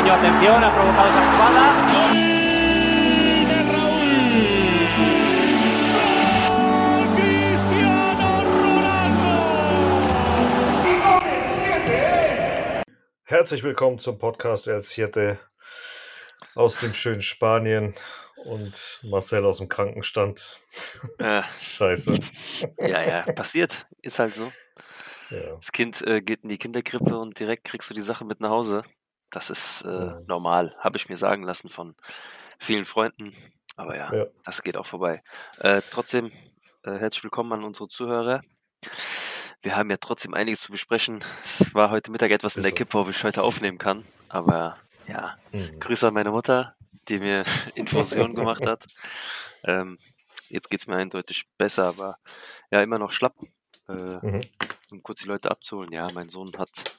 brasileño. Atención, ha provocado esa jugada. Herzlich willkommen zum Podcast El Siete aus dem schönen Spanien und Marcel aus dem Krankenstand. Äh, Scheiße. ja, ja, passiert. Ist halt so. Ja. Das Kind äh, geht in die Kinderkrippe und direkt kriegst du die Sache mit nach Hause. Das ist äh, normal, habe ich mir sagen lassen von vielen Freunden. Aber ja, Ja. das geht auch vorbei. Äh, trotzdem, äh, herzlich willkommen an unsere Zuhörer. Wir haben ja trotzdem einiges zu besprechen. Es war heute Mittag etwas in der. Kippe, ob ich heute aufnehmen kann. Aber ja, Mhm. Grüße an meine Mutter, die mir Infusion gemacht hat. Ähm, jetzt geht's mir eindeutig besser, aber ja, immer noch schlapp. Äh, Mhm. um kurz die Leute abzuholen. Ja, mein Sohn hat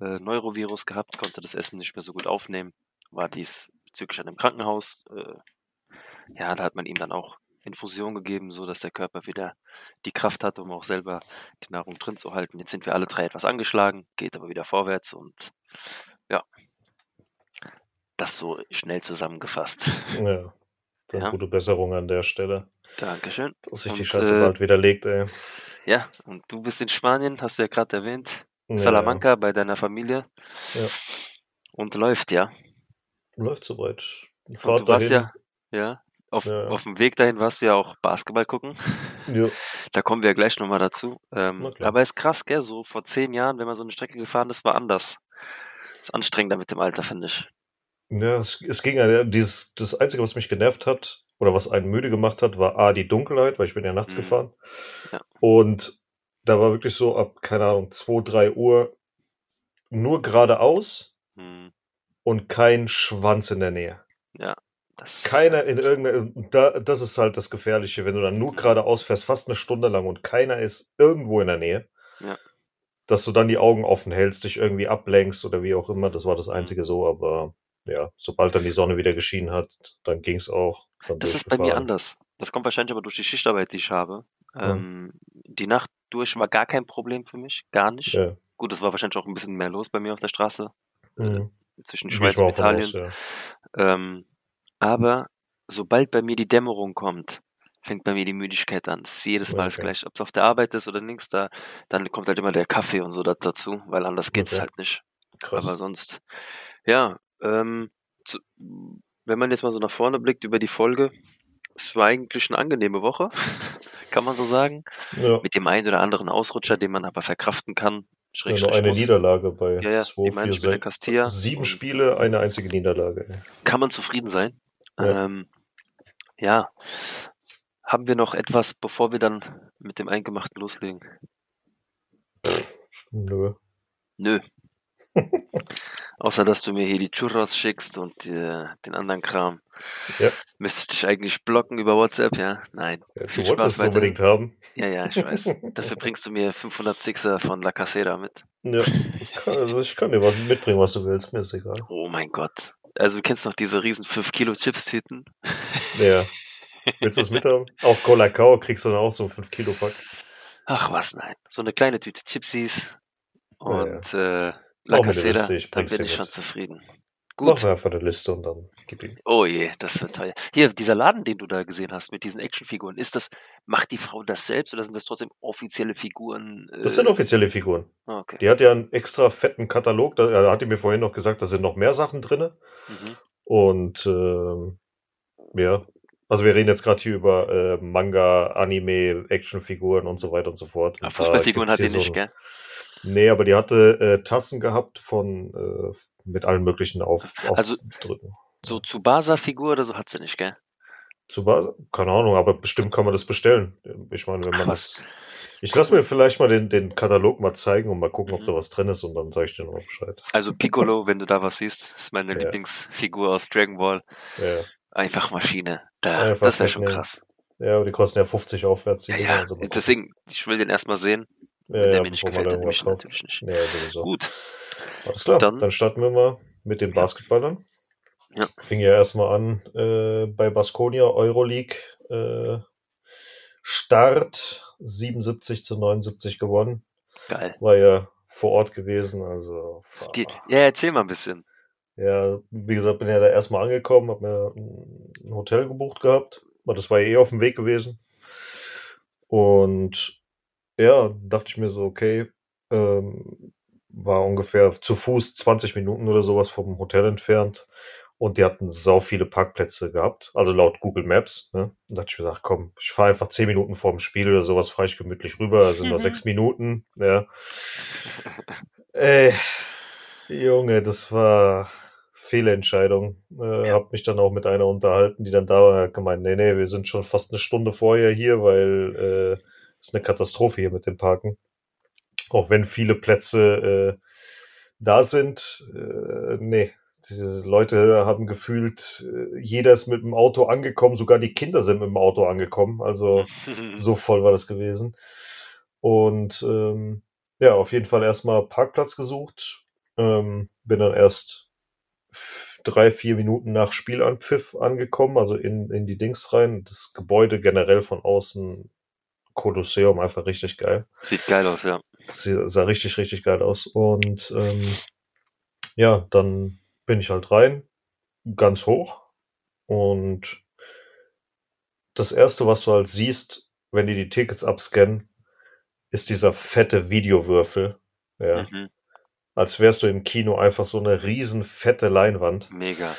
äh, Neurovirus gehabt, konnte das Essen nicht mehr so gut aufnehmen, war dies bezüglich einem Krankenhaus. Äh, ja, da hat man ihm dann auch Infusion gegeben, so dass der Körper wieder die Kraft hat, um auch selber die Nahrung drin zu halten. Jetzt sind wir alle drei etwas angeschlagen, geht aber wieder vorwärts und ja, das so schnell zusammengefasst. Ja. Dann Ja. Gute Besserung an der Stelle. Dankeschön. Dass sich die Und, Scheiße äh, bald widerlegt, ey. Ja, und du bist in Spanien, hast du ja gerade erwähnt. Ja, Salamanca bei deiner Familie. Ja. Und läuft, ja. Läuft soweit. Und Fahrt du warst dahin. ja, ja, auf, auf dem Weg dahin warst du ja auch Basketball gucken. Ja. Da kommen wir ja gleich nochmal dazu. Ähm, aber ist krass, gell? So vor zehn Jahren, wenn man so eine Strecke gefahren ist, war anders. Ist anstrengender mit dem Alter, finde ich. Ja, es, es ging ja, dieses, das Einzige, was mich genervt hat, oder was einen müde gemacht hat, war A, die Dunkelheit, weil ich bin ja nachts Mhm. gefahren. Ja. Und da war wirklich so ab, keine Ahnung, 2, 3 Uhr nur geradeaus Hm, und kein Schwanz in der Nähe. ja, das ist Keiner in halt- irgendeiner, da, das ist halt das Gefährliche, wenn du dann nur geradeaus fährst, fast eine Stunde lang und keiner ist irgendwo in der Nähe. Ja. Dass du dann die Augen offen hältst, dich irgendwie ablenkst oder wie auch immer, das war das Einzige so, aber ja, sobald dann die Sonne wieder geschienen hat, dann ging es auch. Das ist bei mir anders. Das kommt wahrscheinlich aber durch die Schichtarbeit, die ich habe. Ja. Ähm, die Nacht durch war gar kein Problem für mich, gar nicht. Ja. Gut, es war wahrscheinlich auch ein bisschen mehr los bei mir auf der Straße, Mhm. zwischen Gehe Schweiz und Italien. aus. Ähm, aber sobald bei mir die Dämmerung kommt, fängt bei mir die Müdigkeit an. Es ist jedes Mal das Okay. gleiche. Ob es auf der Arbeit ist oder links da, dann kommt halt immer der Kaffee und so da, dazu, weil anders geht's Okay. halt nicht. Krass. Aber sonst, ja, ähm, zu, wenn man jetzt mal so nach vorne blickt über die Folge, es war eigentlich eine angenehme Woche, kann man so sagen. ja. Mit dem einen oder anderen Ausrutscher, den man aber verkraften kann. Ja, nur eine muss. Niederlage bei Ja, ja, 2, die meine 4, ich mit der 6, Castilla. sieben Spiele, eine einzige Niederlage. kann man zufrieden sein. Ja. Ähm, ja. Haben wir noch etwas, bevor wir dann mit dem Eingemachten loslegen? Nö. Nö. Außer, dass du mir hier die Churros schickst und äh, den anderen Kram. Ja. Müsste ich dich eigentlich blocken über WhatsApp, ja? Nein. Ja, Viel du Spaß weiterhin. unbedingt haben. Ja, ja, ich weiß. Dafür bringst du mir 500 Sixer von La Casera mit. Ja, ich kann, also ich kann dir was mitbringen, was du willst, mir ist egal. Oh mein Gott. Also, du kennst noch diese riesen 5 Kilo Chips-Tüten? Ja. Willst du es mithaben? Auch Colacao kriegst du dann auch so einen 5 Kilo Pack. Ach was, nein. So eine kleine Tüte Chipsies Ja, ja. und äh, La Mach mir eine Casera, dann bin ich schon mit. zufrieden. Mach Gut. mir einfach eine Liste und dann gib ihm. Oh je, das wird teuer. Hier, dieser Laden, den du da gesehen hast mit diesen Actionfiguren, ist das, macht die Frau das selbst oder sind das trotzdem offizielle Figuren? Das sind äh, offizielle Figuren. ah, okay. Die hat ja einen extra fetten Katalog. Da, da hat die mir vorhin noch gesagt, da sind noch mehr Sachen drin. Mhm. Und ähm, ja, also wir reden jetzt gerade hier über äh, Manga, Anime, Actionfiguren und so weiter und so fort. Da Fußballfiguren hat die hier nicht, so gell? Nee, aber die hatte äh, Tassen gehabt von äh, mit allen möglichen auf, Also- Aufdrücken. So Tsubasa-Figur oder so hat sie nicht, gell? Zu Bas- keine Ahnung, aber bestimmt kann man das bestellen. Ich meine, wenn Ach, man was. das. Ich lasse mir vielleicht mal den, den Katalog mal zeigen und mal gucken, ob Mhm. da was drin ist und dann sage ich dir nochmal Bescheid. Also Piccolo, wenn du da was siehst, ist meine Ja. Lieblingsfigur aus Dragon Ball. Ja, Einfach Maschine. Da, Einfach das wäre schon krass. ja, aber die kosten ja 50 aufwärts. Ja, ja, also deswegen, ich will den erstmal sehen. Ja, der ja, mir nicht gefällt, da dann nehme ich natürlich nicht. Ja, sowieso. Gut. Alles klar, Dann- dann, starten wir mal mit den. Basketballern. Ja. Fing ja erstmal an äh, bei Baskonia Euroleague. Äh, Start 77 zu 79 gewonnen. Geil. War ja vor Ort gewesen, also. Die, ja, erzähl mal ein bisschen. Ja, wie gesagt, bin ja da erstmal angekommen, habe mir ein Hotel gebucht gehabt, weil das war ja eh auf dem Weg gewesen. Und ja, dachte ich mir so, okay, ähm, war ungefähr zu Fuß 20 Minuten oder sowas vom Hotel entfernt. Und die hatten sau viele Parkplätze gehabt, also laut Google Maps. Ne? Da dachte ich mir, ach komm, ich fahre einfach 10 Minuten vorm Spiel oder sowas, fahre ich gemütlich rüber, also nur 6 Minuten. Ja. Ey, Junge, das war Fehlentscheidung. Äh, Hab mich dann auch mit einer unterhalten, die dann da war und hat gemeint, nee, nee, wir sind schon fast eine Stunde vorher hier, weil äh, ist eine Katastrophe hier mit dem Parken. Auch wenn viele Plätze äh, da sind, äh, nee, diese Leute haben gefühlt, äh, jeder ist mit dem Auto angekommen, sogar die Kinder sind mit dem Auto angekommen. Also so voll war das gewesen. Und ähm, ja, auf jeden Fall erstmal Parkplatz gesucht. Ähm, bin dann erst drei, vier Minuten nach Spielanpfiff angekommen, also in, in die Dings rein. Das Gebäude generell von außen, Kolosseum, einfach richtig geil. Sieht geil aus, ja. Sie sah richtig, richtig geil aus. Und ähm, ja, dann bin ich halt rein, ganz hoch. Und das erste, was du halt siehst, wenn die die Tickets abscannen, ist dieser fette Videowürfel. Ja. Mhm. Als wärst du im Kino einfach so eine riesen fette Leinwand. Mega.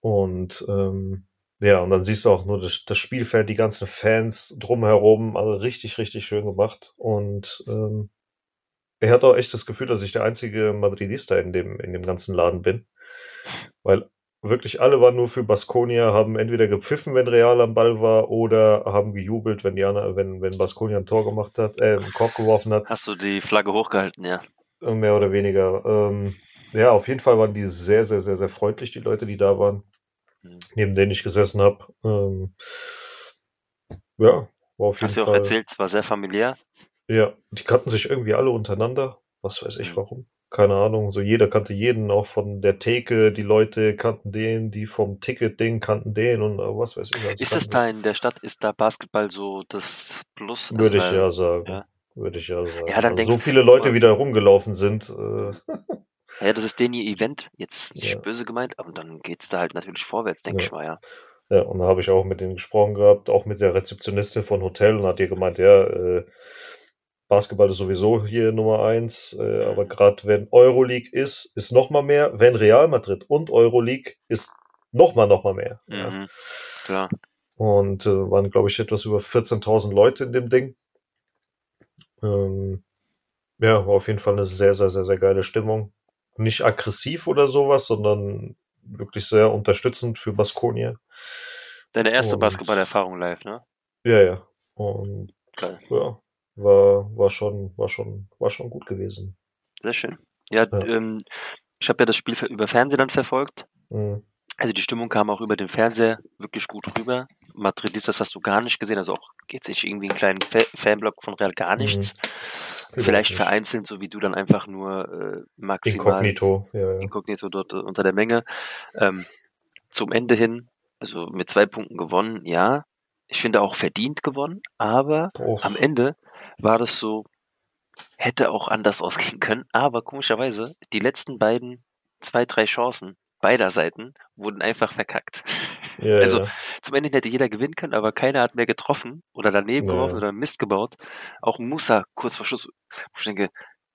Und ähm, ja, und dann siehst du auch nur das, das Spielfeld, die ganzen Fans drumherum, also richtig, richtig schön gemacht. Und ähm, ich hatte auch echt das Gefühl, dass ich der einzige Madridista in dem, in dem ganzen Laden bin. Weil wirklich alle waren nur für Baskonia, haben entweder gepfiffen, wenn Real am Ball war, oder haben gejubelt, wenn Jana, wenn, wenn Baskonia ein Tor gemacht hat, äh, einen Korb geworfen hat. Hast du die Flagge hochgehalten, ja? Mehr oder weniger. Ähm, ja, auf jeden Fall waren die sehr, sehr, sehr, sehr freundlich, die Leute, die da waren. Neben denen ich gesessen habe. Ähm, ja, war auf jeden Hast du auch Fall. erzählt, es war sehr familiär. Ja, die kannten sich irgendwie alle untereinander. Was weiß ich Mhm. warum. Keine Ahnung. So jeder kannte jeden, auch von der Theke. Die Leute kannten den, die vom Ticket-Ding kannten den und äh, was weiß ich. also Ist es da in der Stadt, ist da Basketball so das Plus? den. Also, Würde ich weil- ja sagen. ja. Würde ich ja sagen. Ja, dann also so viele Leute aber- wieder rumgelaufen sind. Äh, Ja, das ist denen ihr Event, jetzt nicht Ja. böse gemeint, aber dann geht's da halt natürlich vorwärts, denke Ja. ich mal, ja. Ja, und da habe ich auch mit denen gesprochen gehabt, auch mit der Rezeptionistin von Hotel und hat ihr gemeint, ja, äh, Basketball ist sowieso hier Nummer eins, äh, aber gerade wenn Euroleague ist, ist noch mal mehr. Wenn Real Madrid und Euroleague ist noch mal, noch mal mehr. Ja. Mhm. Klar. Und äh, waren, glaube ich, etwas über 14.000 Leute in dem Ding. Ähm, ja, war auf jeden Fall eine sehr, sehr, sehr, sehr geile Stimmung. Nicht aggressiv oder sowas, sondern wirklich sehr unterstützend für Baskonia. Deine erste Basketballerfahrung live, ne? Ja, ja. Und Geil. ja, war, war schon, war schon, war schon gut gewesen. Sehr schön. Ja, Ja. Ähm, ich habe ja das Spiel über Fernsehen dann verfolgt. Mhm. Also die Stimmung kam auch über den Fernseher wirklich gut rüber. Madridistas hast du gar nicht gesehen, also auch jetzt nicht irgendwie einen kleinen Fa Fanblock von Real gar Mhm. nichts. Überhaupt Vielleicht nicht. vereinzelt, so wie du dann einfach nur äh, maximal Inkognito, ja, ja. inkognito dort äh, unter der Menge. Ähm, zum Ende hin, also mit zwei Punkten gewonnen, ja. Ich finde auch verdient gewonnen, aber Oh, am Ende war das so, hätte auch anders ausgehen können, aber komischerweise, die letzten beiden, zwei, drei Chancen beider Seiten wurden einfach verkackt. ja, also ja. zum Ende hätte jeder gewinnen können, aber keiner hat mehr getroffen oder daneben Ja. geworfen oder Mist gebaut. Auch Musa kurz vor Schluss, wo ich denke,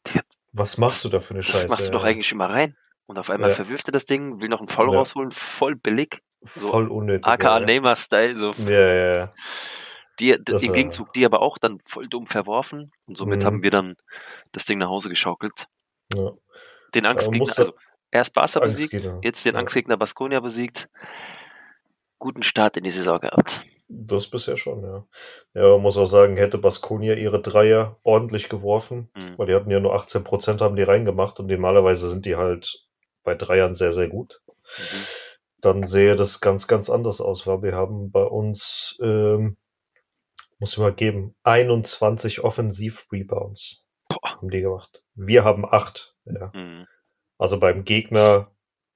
Digga, Was machst du da für eine das Scheiße? machst du doch eigentlich immer rein. Und auf einmal verwirft er das Ding, will noch einen Ja. rausholen, voll billig, so Voll unnötig. aka. Neymar-Style, so Ja, ja, ja. die, Das im Gegenzug die aber auch dann voll dumm verworfen und somit Mhm. haben wir dann das Ding nach Hause geschaukelt. ja. Den Angstgegner, also erst Barca besiegt, jetzt den ja. Angstgegner Baskonia besiegt. Guten Start in die Saison gehabt. Das bisher schon, ja. Ja, man muss auch sagen, hätte Baskonia ihre Dreier ordentlich geworfen, Mhm. weil die hatten ja nur 18 Prozent haben die reingemacht und normalerweise sind die halt bei Dreiern sehr, sehr gut. Mhm. Dann sähe das ganz, ganz anders aus, weil wir haben bei uns, ähm, muss ich mal geben, 21 Offensiv-Rebounds Boah. haben die gemacht. Wir haben acht, ja. Mhm. Also beim Gegner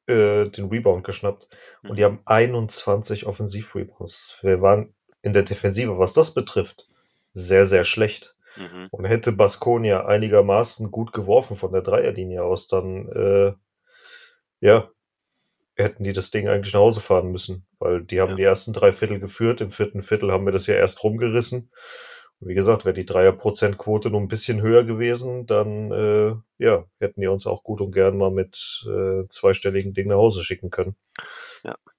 äh, den Rebound geschnappt. Und die Mhm. haben 21 Offensiv-Rebounds. Wir waren in der Defensive, was das betrifft, sehr, sehr schlecht. Mhm. Und hätte Baskonia einigermaßen gut geworfen von der Dreierlinie aus, dann, äh, ja, hätten die das Ding eigentlich nach Hause fahren müssen, weil die haben Ja. die ersten drei Viertel geführt. Im vierten Viertel haben wir das ja erst rumgerissen. Wie gesagt, wäre die Dreierprozentquote nur ein bisschen höher gewesen, dann äh, ja, hätten die uns auch gut und gern mal mit äh, zweistelligen Dingen nach Hause schicken können.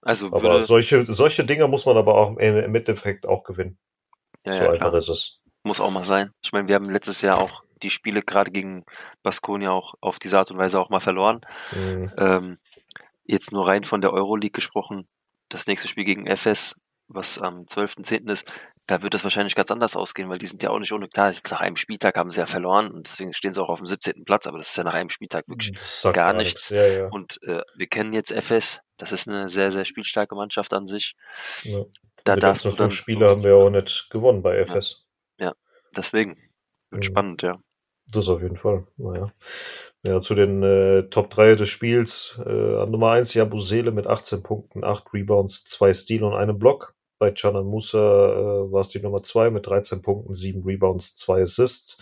Also Aber solche, solche Dinger muss man aber auch im, im Endeffekt auch gewinnen. ja, so ja, einfach klar. ist es. Muss auch mal sein. Ich meine, wir haben letztes Jahr auch die Spiele gerade gegen Baskonia auch auf diese Art und Weise auch mal verloren. Mhm. Ähm, jetzt nur rein von der Euroleague gesprochen. Das nächste Spiel gegen FS, was am 12.10. ist, da wird es wahrscheinlich ganz anders ausgehen, weil die sind ja auch nicht ohne. Klar, jetzt nach einem Spieltag haben sie ja verloren und deswegen stehen sie auch auf dem 17. Platz, aber das ist ja nach einem Spieltag wirklich Das gar gar nichts. Ja, ja. Und äh, wir kennen jetzt FS, das ist eine sehr, sehr spielstarke Mannschaft an sich. ja. Da darfst du dann Spiele haben wir auch nicht gewonnen bei FS. Deswegen. Wird Mhm. spannend, ja. Das auf jeden Fall. Naja. Ja, zu den äh, Top 3 des Spiels. Äh, an Nummer 1 Jabusele mit 18 Punkten, 8 Rebounds, 2 Steal und einem Block. Bei Canan Musa äh, war es die Nummer 2 mit 13 Punkten, 7 Rebounds, 2 Assists.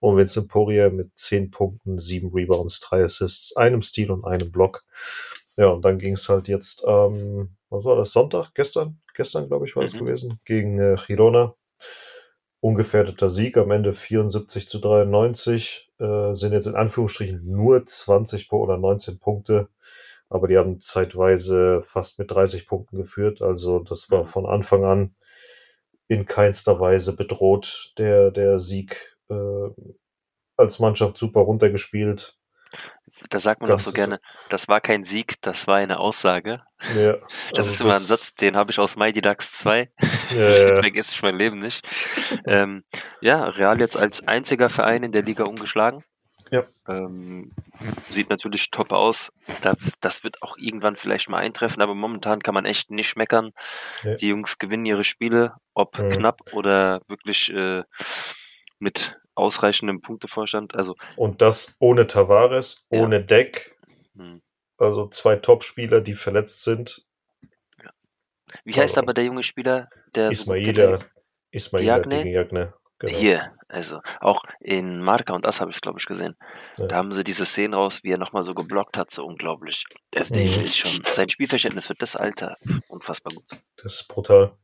Und Vincent Poirier mit 10 Punkten, 7 Rebounds, 3 Assists, einem Steal und einem Block. Ja, und dann ging es halt jetzt, ähm, was war das, Sonntag? Gestern? Gestern, glaube ich, war es Mhm. gewesen. Gegen äh, Girona ungefährdeter Sieg am Ende 74 zu 93, äh, sind jetzt in Anführungsstrichen nur 20 Pu- oder 19 Punkte, aber die haben zeitweise fast mit 30 Punkten geführt, also das war Mhm. von Anfang an in keinster Weise bedroht, der, der Sieg äh, als Mannschaft super runtergespielt. Da sagt man auch so Ganz- gerne, das war kein Sieg, das war eine Aussage. Ja, Das also ist immer ein Satz, den habe ich aus Mighty Ducks 2. Ja, ja. Vergesse ich mein Leben nicht. Ähm, ja, Real jetzt als einziger Verein in der Liga ungeschlagen. Ja. Ähm, sieht natürlich top aus. Das, das wird auch irgendwann vielleicht mal eintreffen, aber momentan kann man echt nicht meckern. Nee. Die Jungs gewinnen ihre Spiele, ob Mhm. knapp oder wirklich äh, mit ausreichendem Punktevorstand. Also, Und das ohne Tavares, Ja. ohne Deck, hm. also zwei Top-Spieler, die verletzt sind. wie heißt Also, aber der junge Spieler, der Ismaila? Ismaila Diagne? gegen Jagne. Genau. Hier, also auch in Marca und das habe ich glaube ich gesehen. Ja. Da haben sie diese Szene raus, wie er nochmal so geblockt hat, so unglaublich. Der Mhm. ist schon, sein Spielverständnis für das Alter, unfassbar gut. Das ist brutal.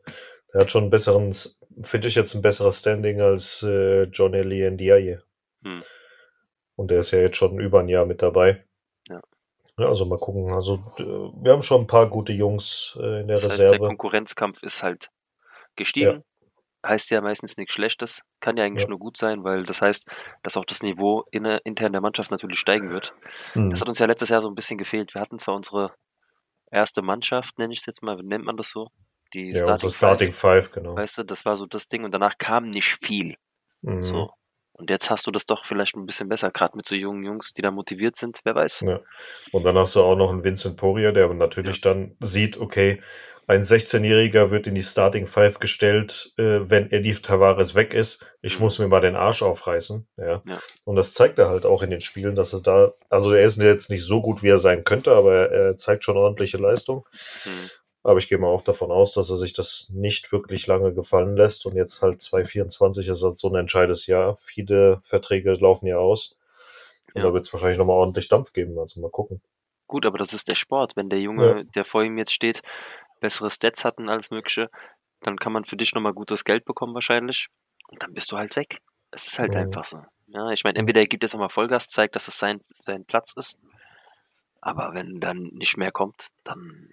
Er hat schon einen besseren, finde ich jetzt ein besseres Standing als äh, John Ellie Ndiaye. Hm. Und der ist ja jetzt schon über ein Jahr mit dabei. Ja. Ja, also mal gucken. Also wir haben schon ein paar gute Jungs äh, in der Das heißt, der Reserve. Konkurrenzkampf ist halt gestiegen. Heißt ja meistens nichts Schlechtes, kann ja eigentlich Ja. nur gut sein, weil das heißt, dass auch das Niveau inne, intern der Mannschaft natürlich steigen wird. Hm. Das hat uns ja letztes Jahr so ein bisschen gefehlt. Wir hatten zwar unsere erste Mannschaft, nenne ich es jetzt mal, wie nennt man das so? Die ja, Starting, Starting Five, Five, genau. weißt du, das war so das Ding und danach kam nicht viel. Mhm. So. Und jetzt hast du das doch vielleicht ein bisschen besser, gerade mit so jungen Jungs, die da motiviert sind, wer weiß. Ja. Und dann hast du auch noch einen Vincent Poirier, der natürlich dann sieht, okay, ein 16-Jähriger wird in die Starting Five gestellt, äh, wenn Eddie Tavares weg ist. Ich Mhm. muss mir mal den Arsch aufreißen. Ja. Ja. Und das zeigt er halt auch in den Spielen, dass er da, also er ist jetzt nicht so gut, wie er sein könnte, aber er, er zeigt schon ordentliche Leistung. Hm. Aber ich gehe mal auch davon aus, dass er sich das nicht wirklich lange gefallen lässt. Und jetzt halt 2024 ist halt so ein entscheidendes Jahr. Viele Verträge laufen ja aus. Und Ja. da wird es wahrscheinlich nochmal ordentlich Dampf geben. Also mal gucken. Gut, aber das ist der Sport. Wenn der Junge, der vor ihm jetzt steht, bessere Stats hat und alles Mögliche, dann kann man für dich nochmal gutes Geld bekommen wahrscheinlich. Und dann bist du halt weg. Es ist halt Mhm. einfach so. Ja, ich meine, entweder er gibt jetzt nochmal Vollgas, zeigt, dass es sein, sein Platz ist. Aber wenn dann nicht mehr kommt, dann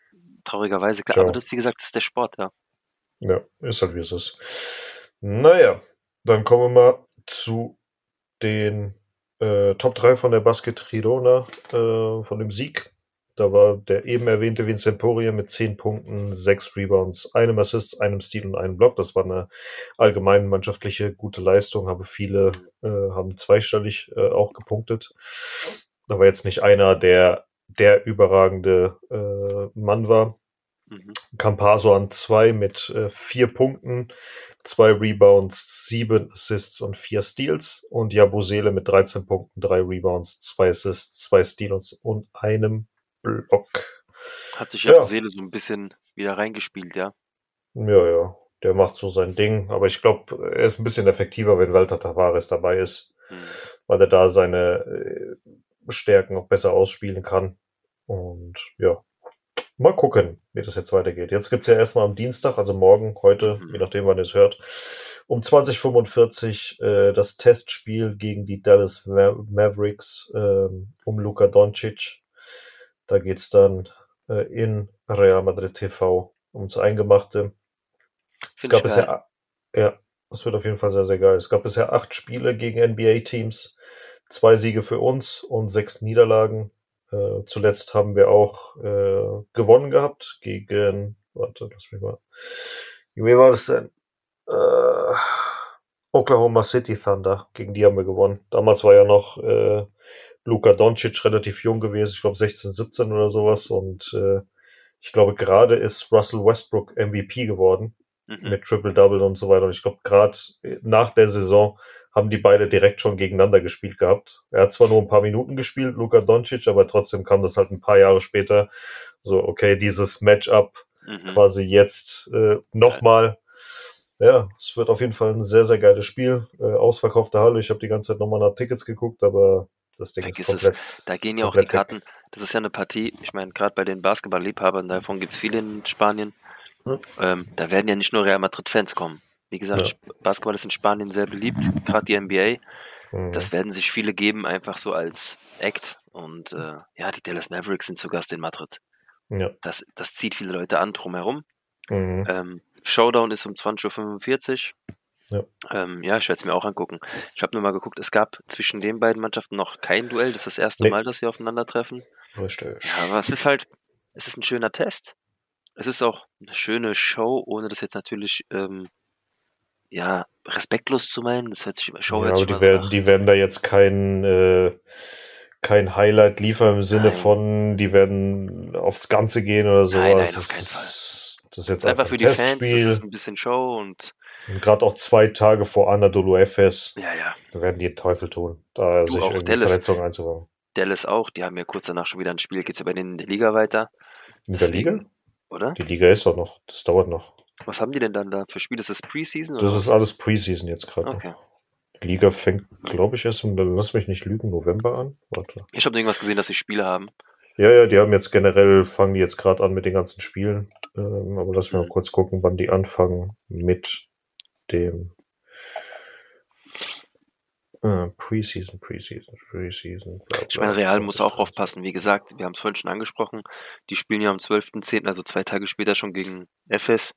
traurigerweise, klar. Ciao. Aber das, wie gesagt, das ist der Sport, ja. Ja, ist halt wie es ist. Naja, dann kommen wir mal zu den äh, Top 3 von der Basket Girona, äh, von dem Sieg. Da war der eben erwähnte Vincent Poirier mit 10 Punkten, 6 Rebounds, einem Assist, einem Steal und einem Block. Das war eine allgemein mannschaftliche gute Leistung, aber viele äh, haben zweistellig äh, auch gepunktet. Da war jetzt nicht einer, der der überragende äh, Mann war. Mhm. Campaso an zwei mit äh, vier Punkten, zwei Rebounds, sieben Assists und vier Steals. Und Jabusele mit 13 Punkten, drei Rebounds, zwei Assists, zwei Steals und einem Block. Hat sich ja, Ja. Seele so ein bisschen wieder reingespielt, ja. Ja, ja, der macht so sein Ding. Aber ich glaube, er ist ein bisschen effektiver, wenn Walter Tavares dabei ist, Mhm. weil er da seine äh, Stärken auch besser ausspielen kann. Und ja, mal gucken, wie das jetzt weitergeht. Jetzt gibt's ja erstmal am Dienstag, also morgen, heute, Mhm. je nachdem, wann ihr es hört, um 2045 äh, das Testspiel gegen die Dallas Ma Mavericks ähm, um Luka Doncic. Da geht's dann äh, in Real Madrid TV ums Eingemachte. Es Finde gab bisher, ja, das wird auf jeden Fall sehr, sehr geil. Es gab bisher acht Spiele gegen NBA-Teams, zwei Siege für uns und sechs Niederlagen. Äh, zuletzt haben wir auch äh, gewonnen gehabt gegen, warte, lass mich mal. Wie war das denn? Äh, Oklahoma City Thunder. Gegen die haben wir gewonnen. Damals war ja noch äh, Luka Doncic relativ jung gewesen, ich glaube 16, 17 oder sowas. Und äh, ich glaube, gerade ist Russell Westbrook MVP geworden Mhm. mit Triple-Double und so weiter. Und ich glaube, gerade nach der Saison haben die beide direkt schon gegeneinander gespielt gehabt. Er hat zwar nur ein paar Minuten gespielt, Luka Doncic, aber trotzdem kam das halt ein paar Jahre später. So, okay, dieses Matchup Mhm. quasi jetzt äh, nochmal. Ja, es wird auf jeden Fall ein sehr, sehr geiles Spiel. Äh, ausverkaufte Halle. Ich habe die ganze Zeit nochmal nach Tickets geguckt, aber das Ding Vergiss ist es. komplett. Da gehen ja auch die weg. Karten. Das ist ja eine Partie, ich meine, gerade bei den Basketball-Liebhabern, davon gibt's viele in Spanien. Hm. Ähm, da werden ja nicht nur Real Madrid-Fans kommen. Wie gesagt, Ja. Basketball ist in Spanien sehr beliebt, gerade die NBA. Mhm. Das werden sich viele geben, einfach so als Act. Und äh, ja, die Dallas Mavericks sind zu Gast in Madrid. ja. Das, das zieht viele Leute an drumherum. Mhm. Ähm, Showdown ist um 20.45 Ja. Uhr. Ähm, ja, ich werde es mir auch angucken. Ich habe nur mal geguckt, es gab zwischen den beiden Mannschaften noch kein Duell. Das ist das erste Nee. Mal, dass sie aufeinandertreffen. Richtig. Ja, aber es ist halt, es ist ein schöner Test. Es ist auch eine schöne Show, ohne das jetzt natürlich, ähm, ja, respektlos zu meinen. Das hört sich immer, Show Ja, aber die so werden, nach, die werden da jetzt kein, äh, kein Highlight liefern im Sinne Nein. von, die werden aufs Ganze gehen oder sowas. Nein, nein, auf das, keinen ist, das ist das jetzt ist einfach für die Fans, das ist ein bisschen Show und, Und gerade auch zwei Tage vor Anadolu Efes, ja, ja. da werden die den Teufel tun, da Du, sich auch Dallas. Verletzungen einzubauen. Dallas auch, die haben ja kurz danach schon wieder ein Spiel, geht's ja bei denen in der Liga weiter, In der Deswegen- Liga? oder? Die Liga ist doch noch, das dauert noch. Was haben die denn dann da für Spiele? Ist das Preseason? Das oder ist was? alles Preseason jetzt gerade Okay. Die Liga fängt, glaube ich, erst im, lass mich nicht lügen, November an. Warte. Ich habe irgendwas gesehen, dass sie Spiele haben. Ja, ja, die haben jetzt generell, fangen die jetzt gerade an mit den ganzen Spielen. Ähm, aber lass mich mal Mhm. kurz gucken, wann die anfangen mit dem äh, Preseason, Preseason, Preseason. Bla, Ich meine, Real muss auch 20, aufpassen. Wie gesagt, wir haben es vorhin schon angesprochen. Die spielen ja am 12.10., also zwei Tage später schon gegen FS.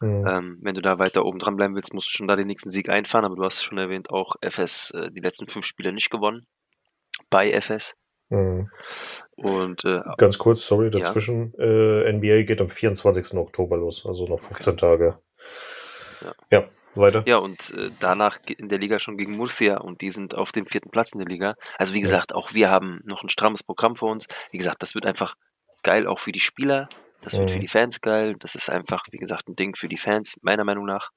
Mhm. Ähm, wenn du da weiter oben dran bleiben willst, musst du schon da den nächsten Sieg einfahren. Aber du hast schon erwähnt, auch FS äh, die letzten fünf Spiele nicht gewonnen. Bei FS. Mhm. Und äh, Ganz kurz, sorry, Ja. dazwischen. Äh, NBA geht am 24. Oktober los, also noch 15 Tage. Ja. ja, weiter. ja, und äh, danach in der Liga schon gegen Murcia und die sind auf dem vierten Platz in der Liga. Also wie Ja. gesagt, auch wir haben noch ein strammes Programm vor uns. Wie gesagt, das wird einfach geil auch für die Spieler. Das wird Mhm. für die Fans geil. Das ist einfach, wie gesagt, ein Ding für die Fans, meiner Meinung nach.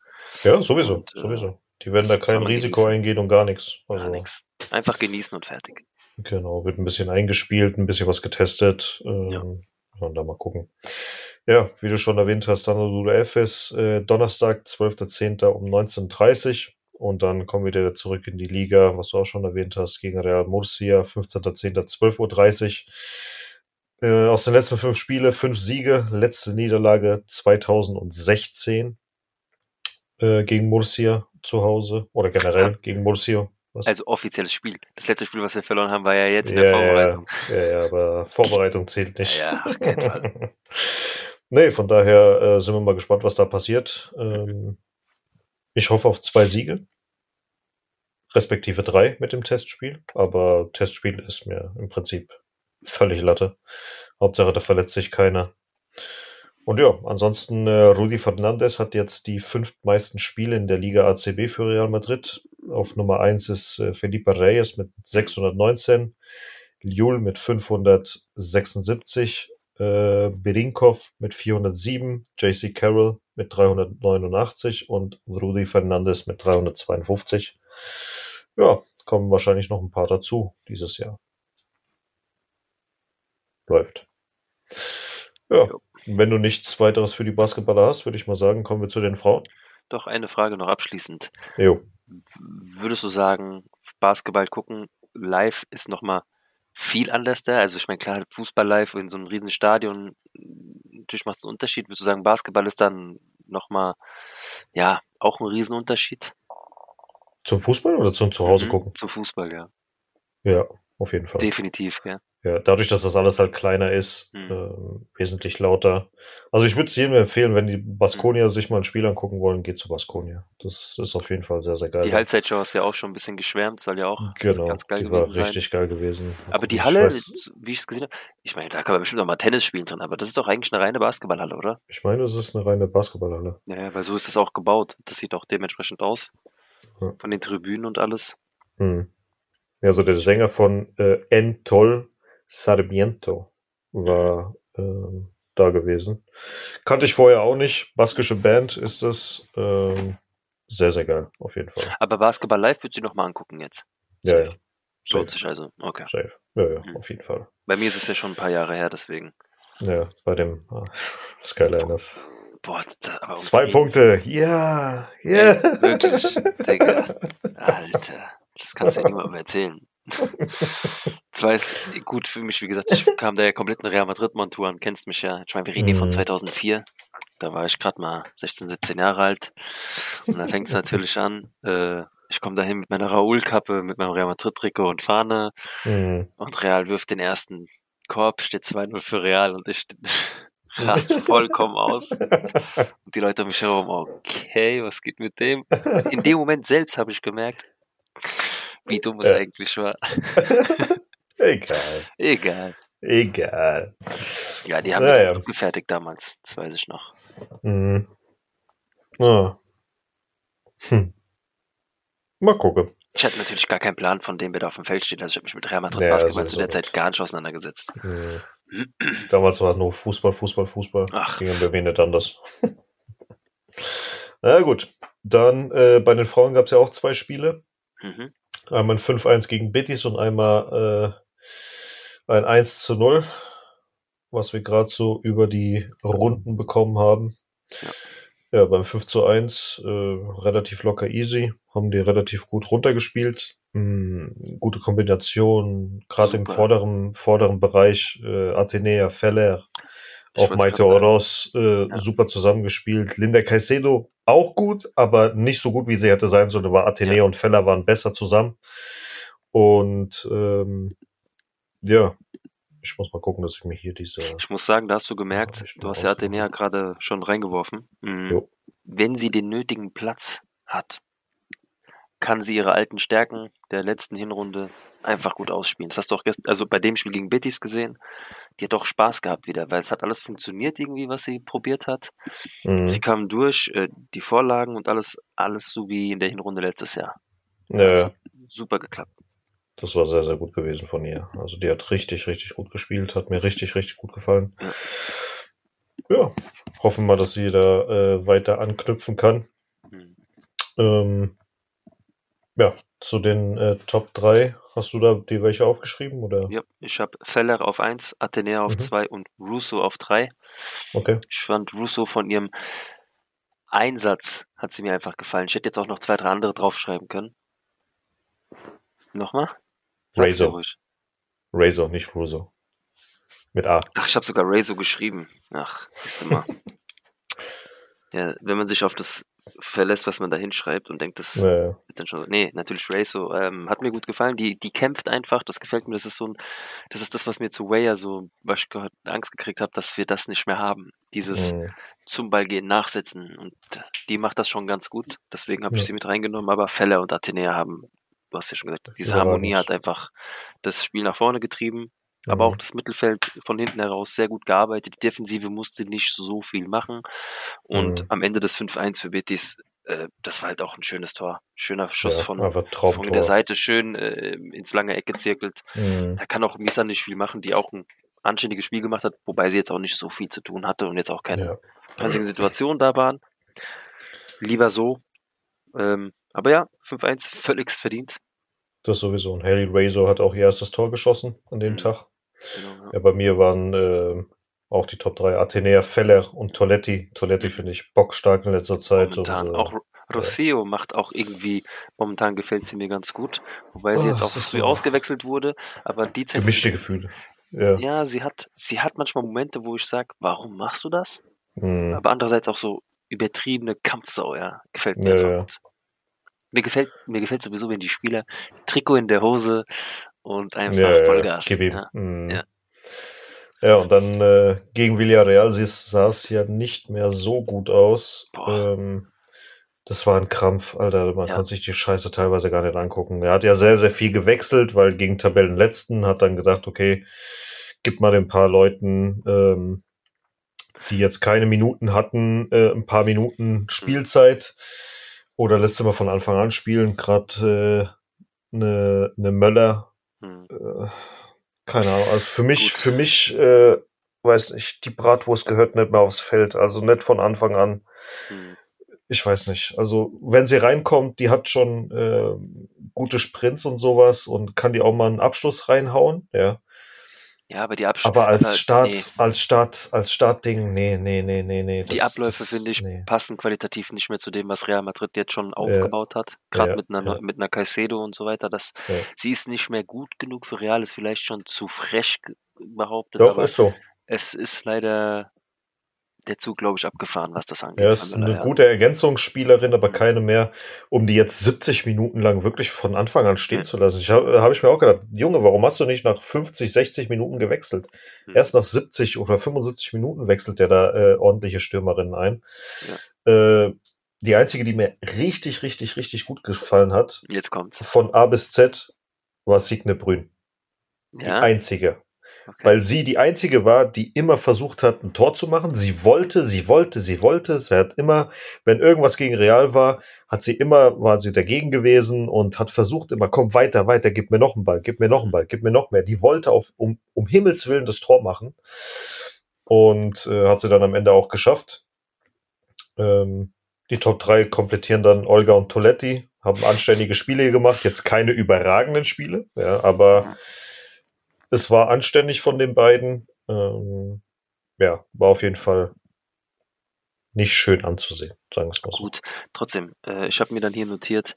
Ja, sowieso, Und, äh, sowieso. Die werden da kein Risiko genießen. eingehen und gar nichts. Gar Also, nix. Einfach genießen und fertig. Genau, wird ein bisschen eingespielt, ein bisschen was getestet. Ähm, Ja. Und da mal gucken. Ja, wie du schon erwähnt hast, Danilo Efes, äh, Donnerstag, 12.10. um 19.30 Und dann kommen wir wieder zurück in die Liga, was du auch schon erwähnt hast, gegen Real Murcia, 15.10. 12.30 Uhr. Äh, aus den letzten fünf Spiele fünf Siege, letzte Niederlage 2016 äh, gegen Murcia zu Hause oder generell gegen Murcia. Was? Also offizielles Spiel. Das letzte Spiel, was wir verloren haben, war ja jetzt in Ja, der ja, Vorbereitung. Ja, ja, aber Vorbereitung zählt nicht. Ja, ja, auf keinen Fall. nee, von daher äh, sind wir mal gespannt, was da passiert. Ähm, ich hoffe auf zwei Siege. Respektive drei mit dem Testspiel. Aber Testspiel ist mir im Prinzip völlig Latte. Hauptsache, da verletzt sich keiner. Und ja, ansonsten, äh, Rudi Fernandes hat jetzt die fünf meisten Spiele in der Liga ACB für Real Madrid. Auf Nummer eins ist äh, Felipe Reyes mit 619, Ljul mit 576, äh, Berinkov mit 407, JC Carroll mit 389 und Rudi Fernandes mit 352. Ja, kommen wahrscheinlich noch ein paar dazu dieses Jahr. Läuft. Ja, wenn du nichts weiteres für die Basketballer hast, würde ich mal sagen, kommen wir zu den Frauen. Doch eine Frage noch abschließend. Jo. Würdest du sagen, Basketball gucken live ist nochmal viel anders da? Also ich meine, klar, Fußball live in so einem riesen Stadion natürlich macht es einen Unterschied. Würdest du sagen, Basketball ist dann nochmal, ja, auch ein Riesenunterschied? Zum Fußball oder zum Zuhause Mhm, gucken? Zum Fußball, ja. Ja, auf jeden Fall. Definitiv, ja. Ja, dadurch, dass das alles halt kleiner ist, Mhm. ähm, wesentlich lauter. Also ich würde es jedem empfehlen, wenn die Baskonia sich mal ein Spiel angucken wollen, geht zu Baskonia. Das ist auf jeden Fall sehr, sehr geil. Die Halbzeitshow hast du ja auch schon ein bisschen geschwärmt, soll ja auch genau, ganz geil die war gewesen sein. richtig geil gewesen. Aber die Ich Halle, weiß- wie ich es gesehen habe, ich meine, da kann man bestimmt auch mal Tennis spielen drin, aber das ist doch eigentlich eine reine Basketballhalle, oder? Ich meine, es ist eine reine Basketballhalle. Ja, weil so ist es auch gebaut. Das sieht auch dementsprechend aus. Ja. Von den Tribünen und alles. Hm. Ja, also der Sänger von äh, Entol Sarmiento war ähm, da gewesen. Kannte ich vorher auch nicht. Baskische Band ist das. Ähm, sehr, sehr geil, auf jeden Fall. Aber Basketball live würdest du noch mal angucken jetzt. Ja, ja. Lohnt Safe. sich also. Okay. Safe. Ja, ja, Mhm. auf jeden Fall. Bei mir ist es ja schon ein paar Jahre her, deswegen. Ja, bei dem ah, Skyliners. Boah, das, aber Zwei Punkte. Ja, ja. wirklich, Digga. Alter, das kannst du ja niemandem erzählen. Zwar ist gut für mich, wie gesagt, ich kam da ja komplett in Real Madrid-Montur an, kennst mich ja. Ich meine, wir reden hier von Mhm. 2004. Da war ich gerade mal 16, 17 Jahre alt. Und dann fängt es natürlich an. Äh, ich komme dahin mit meiner Raoul-Kappe, mit meinem Real Madrid-Trikot und Fahne. Hm. Und Real wirft den ersten Korb, steht 2-0 für Real und ich rast vollkommen aus. Und die Leute um mich herum, okay, was geht mit dem? In dem Moment selbst habe ich gemerkt, wie dumm es Ja. eigentlich war. Egal. Egal. Egal. Ja, die haben Naja. mich abgefertigt damals, das weiß ich noch. Mhm. Ah. Hm. Mal gucken. Ich hatte natürlich gar keinen Plan, von dem wer da auf dem Feld steht. Also ich habe mich mit Real Madrid Ja, Basketball zu der Zeit gar nicht auseinandergesetzt. Hm. Damals war es nur Fußball, Fußball, Fußball. Ach. Bei mir nicht anders. Na gut. Dann äh, bei den Frauen gab es ja auch zwei Spiele. Mhm. Einmal ein 5-1 gegen Betis und einmal äh, ein 1 zu 0, was wir gerade so über die Runden bekommen haben. Ja. Ja, beim 5 zu 1 äh, relativ locker easy, haben die relativ gut runtergespielt. Hm, gute Kombination, gerade im vorderen, vorderen Bereich, äh, Athenea, Feller, Ich auch Maite. Oroz, äh, Ja. super zusammengespielt. Linda Caicedo auch gut, aber nicht so gut, wie sie hätte sein sollen. Aber Athenea Ja. und Feller waren besser zusammen. Und ähm, ja, ich muss mal gucken, dass ich mir hier diese. Ich muss sagen, da hast du gemerkt, ich du hast ja. Athenea gerade schon reingeworfen. Mhm. Wenn sie den nötigen Platz hat, kann sie ihre alten Stärken der letzten Hinrunde einfach gut ausspielen. Das hast du auch gestern, also bei dem Spiel gegen Betis gesehen. Die hat auch Spaß gehabt wieder, weil es hat alles funktioniert irgendwie, was sie probiert hat. Mhm. Sie kamen durch, äh, die Vorlagen und alles, alles so wie in der Hinrunde letztes Jahr. Ja, Das ja, hat super geklappt. Das war sehr, sehr gut gewesen von ihr. Also die hat richtig, richtig gut gespielt, hat mir richtig, richtig gut gefallen. Ja. Hoffen wir, dass sie da äh, weiter anknüpfen kann. Mhm. Ähm, ja, zu den äh, Top 3, hast du da die welche aufgeschrieben? Oder? Ja, ich habe Feller auf 1, Athenea auf Mhm. 2 und Russo auf 3. Okay. Ich fand Russo von ihrem Einsatz hat sie mir einfach gefallen. Ich hätte jetzt auch noch zwei, drei andere draufschreiben können. Nochmal? Razor. Razor, nicht Russo. Mit A. Ach, ich habe sogar Razor geschrieben. Ach, siehst du mal. ja, wenn man sich auf das verlässt, was man da hinschreibt und denkt, das Äh, ist dann schon so. Nee, natürlich Razor. Ähm, hat mir gut gefallen. Die, die kämpft einfach. Das gefällt mir. Das ist so ein, das ist das, was mir zu Weyer so, was ich gehört, Angst gekriegt habe, dass wir das nicht mehr haben. Dieses mh, zum Ball gehen, nachsetzen. Und die macht das schon ganz gut. Deswegen habe ich Ja. sie mit reingenommen. Aber Feller und Athenea haben, du hast ja schon gesagt, diese. Harmonie hat einfach das Spiel nach vorne getrieben. Aber mh. auch das Mittelfeld von hinten heraus sehr gut gearbeitet. Die Defensive musste nicht so viel machen. Und Mhm. am Ende des 5-1 für Betis, äh, das war halt auch ein schönes Tor. Schöner Schuss ja, von, von der Seite, schön äh, ins lange Eck gezirkelt. Mhm. Da kann auch Misa nicht viel machen, die auch ein anständiges Spiel gemacht hat, wobei sie jetzt auch nicht so viel zu tun hatte und jetzt auch keine Ja. stressigen Situationen da waren. Lieber so. Ähm, aber ja, 5-1, völligst verdient. Das sowieso. Und Haley Razor hat auch ihr erstes Tor geschossen an dem Mhm. Tag. Genau, ja. Ja, bei mir waren äh, auch die Top 3 Athenea, Feller und Toletti. Toletti finde ich bockstark in letzter Zeit. Momentan. Und, äh, auch Rossio macht auch irgendwie, momentan gefällt sie mir ganz gut. Wobei sie Oh, jetzt auch früh so- ausgewechselt wurde. Aber die Zeit, gemischte Gefühle. Ja. ja, sie hat, sie hat manchmal Momente, wo ich sage, warum machst du das? Mhm. Aber andererseits auch so übertriebene Kampfsau, ja. Gefällt mir Ja, einfach ja. gut. Mir gefällt, mir gefällt sowieso, wenn die Spieler Trikot in der Hose und einfach Ja, ja, Vollgas. ihm. Ja. Mhm. Ja. Ja, und dann äh, gegen Villarreal sah es ja nicht mehr so gut aus. Ähm, das war ein Krampf, Alter. Man Ja. konnte sich die Scheiße teilweise gar nicht angucken. Er hat ja sehr, sehr viel gewechselt, weil gegen Tabellenletzten hat dann gesagt, okay, gib mal den paar Leuten, ähm, die jetzt keine Minuten hatten, äh, ein paar Minuten Spielzeit. Oder lässt sie mal von Anfang an spielen. Gerade äh, eine ne Möller Hm. äh, keine Ahnung, also für mich, Gut. für mich, äh, weiß nicht, die Bratwurst gehört nicht mehr aufs Feld, also nicht von Anfang an. Hm. Ich weiß nicht. Also, wenn sie reinkommt, die hat schon äh, gute Sprints und sowas und kann die auch mal einen Abschluss reinhauen, ja. Ja, aber die Absch Aber als Start, nee. als Start, als Startding, nee, nee, nee, nee, nee. Die das- Abläufe, finde ich, nee. passen qualitativ nicht mehr zu dem, was Real Madrid jetzt schon aufgebaut hat. Gerade Ja, mit einer ja. Mit einer Caicedo und so weiter. Das, Ja. Sie ist nicht mehr gut genug für Real, ist vielleicht schon zu frech behauptet, Doch, aber ist so. es ist leider der Zug, glaube ich, abgefahren, was das angeht. Ja, von ist eine ja. gute Ergänzungsspielerin, aber keine mehr, um die jetzt 70 Minuten lang wirklich von Anfang an stehen Mhm. zu lassen. Ich habe hab ich mir auch gedacht, Junge, warum hast du nicht nach 50, 60 Minuten gewechselt? Mhm. Erst nach 70 oder 75 Minuten wechselt der da äh, ordentliche Stürmerinnen ein. Äh, die einzige, die mir richtig, richtig, richtig gut gefallen hat, Jetzt kommt's. von A bis Z, war Signe Brün. Die Ja, einzige. Okay. Weil sie die einzige war, die immer versucht hat, ein Tor zu machen. Sie wollte, sie wollte, sie wollte. Sie hat immer, wenn irgendwas gegen Real war, hat sie immer, war sie dagegen gewesen und hat versucht immer, komm weiter, weiter, gib mir noch einen Ball, gib mir noch einen Ball, gib mir noch mehr. Die wollte auf, um, um Himmels Willen das Tor machen. Und äh, hat sie dann am Ende auch geschafft. Ähm, die Top 3 komplettieren dann Olga und Toletti, haben anständige Spiele gemacht. Jetzt keine überragenden Spiele, ja, aber es war anständig von den beiden. Ähm, ja, war auf jeden Fall nicht schön anzusehen, sagen wir es mal so. Gut, trotzdem, äh, ich habe mir dann hier notiert,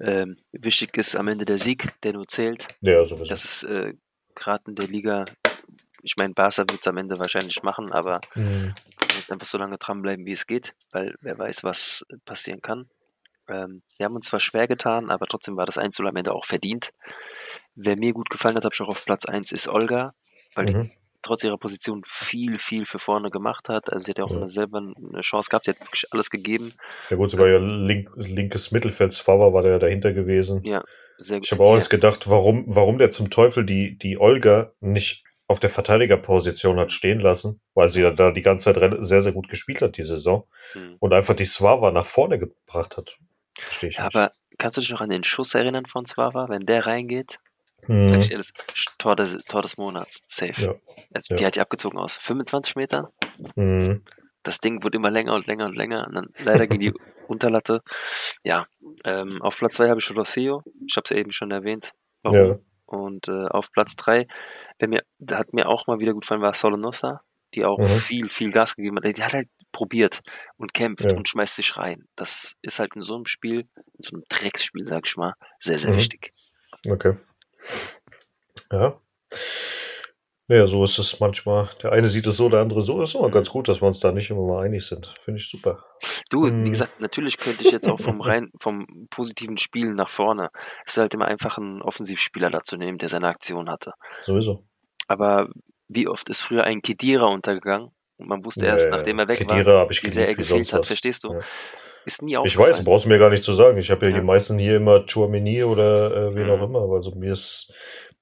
ähm, wichtig ist am Ende der Sieg, der nur zählt. Ja, sowieso. Das ist äh, gerade in der Liga, ich meine, Barca wird es am Ende wahrscheinlich machen, aber Mhm. einfach so lange dranbleiben, wie es geht, weil wer weiß, was passieren kann. Ähm, wir haben uns zwar schwer getan, aber trotzdem war das Einzel am Ende auch verdient. Wer mir gut gefallen hat, habe ich auch auf Platz 1, ist Olga, weil die Mhm. trotz ihrer Position viel, viel für vorne gemacht hat. Also sie hat ja auch Ja. eine selber eine Chance gehabt, sie hat wirklich alles gegeben. Ja gut, sie war ja link, linkes Mittelfeld, Zwar war der ja dahinter gewesen. Ja, sehr Ich habe auch ja, erst gedacht, warum, warum der zum Teufel die, die Olga nicht auf der Verteidigerposition hat stehen lassen, weil sie ja da die ganze Zeit sehr, sehr gut gespielt hat, die Saison, hm. und einfach die Swava nach vorne gebracht hat. Verstehe ich Ja, nicht. aber kannst du dich noch an den Schuss erinnern von Zwava, wenn der reingeht? Mhm. Sag ich ehrlich, Tor des, Tor des Monats, safe. Ja, Also, ja. Die hat die abgezogen aus 25 Metern. Mhm. Das Ding wird immer länger und länger und länger. Und dann leider gegen die Unterlatte. Ja, ähm, auf Platz 2 habe ich Rosio. Ich habe es ja eben schon erwähnt. Warum? Ja. Und äh, auf Platz 3, wer mir, hat mir auch mal wieder gut gefallen, war Solonosa, die auch Mhm. viel, viel Gas gegeben hat. Die hat halt probiert und kämpft Ja. und schmeißt sich rein. Das ist halt in so einem Spiel, in so einem Drecksspiel, sag ich mal, sehr, sehr Mhm. wichtig. Okay. Ja. Ja, so ist es manchmal. Der eine sieht es so, der andere so. Das ist immer ganz gut, dass wir uns da nicht immer mal einig sind. Finde ich super. Du, Mhm. wie gesagt, natürlich könnte ich jetzt auch vom rein, vom positiven Spiel nach vorne. Es ist halt immer einfach einen Offensivspieler dazu nehmen, der seine Aktion hatte. Sowieso. Aber wie oft ist früher ein Kedira untergegangen und man wusste erst, Ja, nachdem er weg Kedira war, wie sehr er gefehlt hat. was. Verstehst du? Ja. Ist nie Ich aufgefallen. weiß, brauchst du mir gar nicht zu sagen. Ich habe ja, Ja. die meisten hier immer Chouameni oder äh, wen Mhm. auch immer. Also mir ist,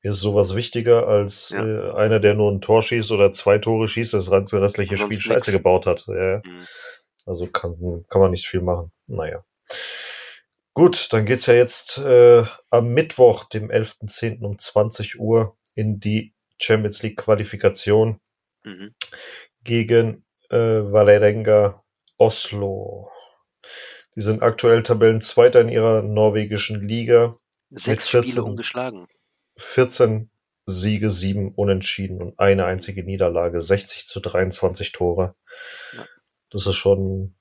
mir ist sowas wichtiger als Ja. äh, einer, der nur ein Tor schießt oder zwei Tore schießt, das ganze restliche Spiel scheiße gebaut hat. Ja. Mhm. Also kann, kann man nicht viel machen. Naja. Gut, dann geht's ja jetzt äh, am Mittwoch, dem 11.10. um 20 Uhr in die Champions League Qualifikation Mhm. gegen äh, Valerenga Oslo. Die sind aktuell Tabellenzweiter in ihrer norwegischen Liga. Sechs 14. Spiele ungeschlagen. 14 Siege, 7 Unentschieden und eine einzige Niederlage. 60 zu 23 Tore. Ja. Das ist schon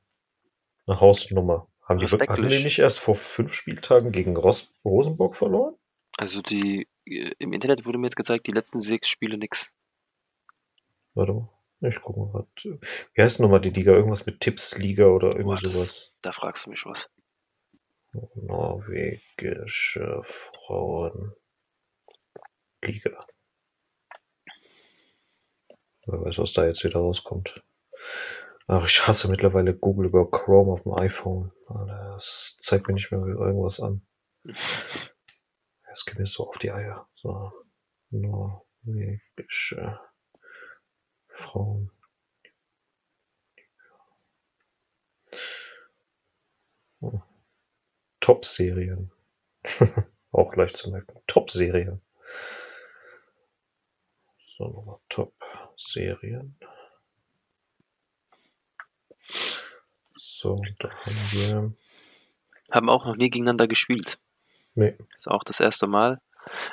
eine Hausnummer. Haben die, hatten die nicht erst vor fünf Spieltagen gegen Ros Rosenborg verloren? Also die äh, im Internet wurde mir jetzt gezeigt, die letzten sechs Spiele nix. Warte mal. Ich gucke mal grad. Wie heißt nochmal die Liga? Irgendwas mit Tipps-Liga oder irgendwie Boah, das, sowas. da fragst du mich was. Norwegische Frauenliga. Wer weiß, was da jetzt wieder rauskommt. Ach, ich hasse mittlerweile Google über Chrome auf dem iPhone. Das zeigt mir nicht mehr irgendwas an. Es geht mir so auf die Eier. So. Norwegische Frauen. Hm. Top-Serien. Auch leicht zu merken. Top-Serien. So, nochmal Top-Serien. So, da haben wir. Haben auch noch nie gegeneinander gespielt. Nee. Ist auch das erste Mal.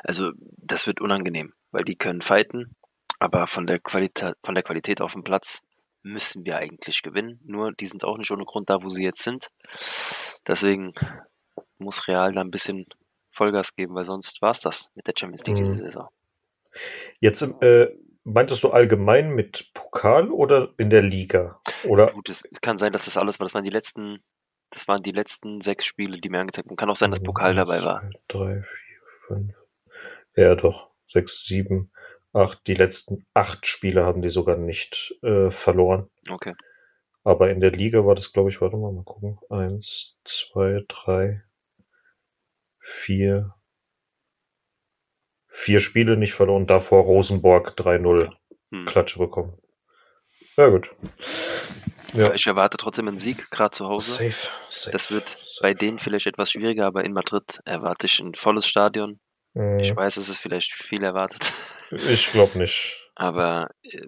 Also, das wird unangenehm, weil die können fighten, aber von der Qualität, von der Qualität auf dem Platz müssen wir eigentlich gewinnen. Nur, die sind auch nicht ohne Grund da, wo sie jetzt sind. Deswegen muss Real da ein bisschen Vollgas geben, weil sonst war es das mit der Champions League diese Mhm. Saison. Jetzt äh, meintest du allgemein mit Pokal oder in der Liga? Oder Gut, es kann sein, dass das alles war. Das waren die letzten, das waren die letzten sechs Spiele, die mir angezeigt wurden. Kann auch sein, dass Pokal dabei war. Drei, vier, fünf. Ja, doch. Sechs, sieben, acht. Die letzten acht Spiele haben die sogar nicht äh, verloren. Okay. Aber in der Liga war das, glaube ich, warte mal, mal gucken. Eins, zwei, drei, vier. Vier Spiele nicht verloren. Davor Rosenborg 3-0 Hm. Klatsche bekommen. Ja, gut. Ja. Ich erwarte trotzdem einen Sieg, gerade zu Hause. Safe, safe. Das wird safe. bei denen vielleicht etwas schwieriger, aber in Madrid erwarte ich ein volles Stadion. Mhm. Ich weiß, es ist vielleicht viel erwartet, Ich glaube nicht. aber äh,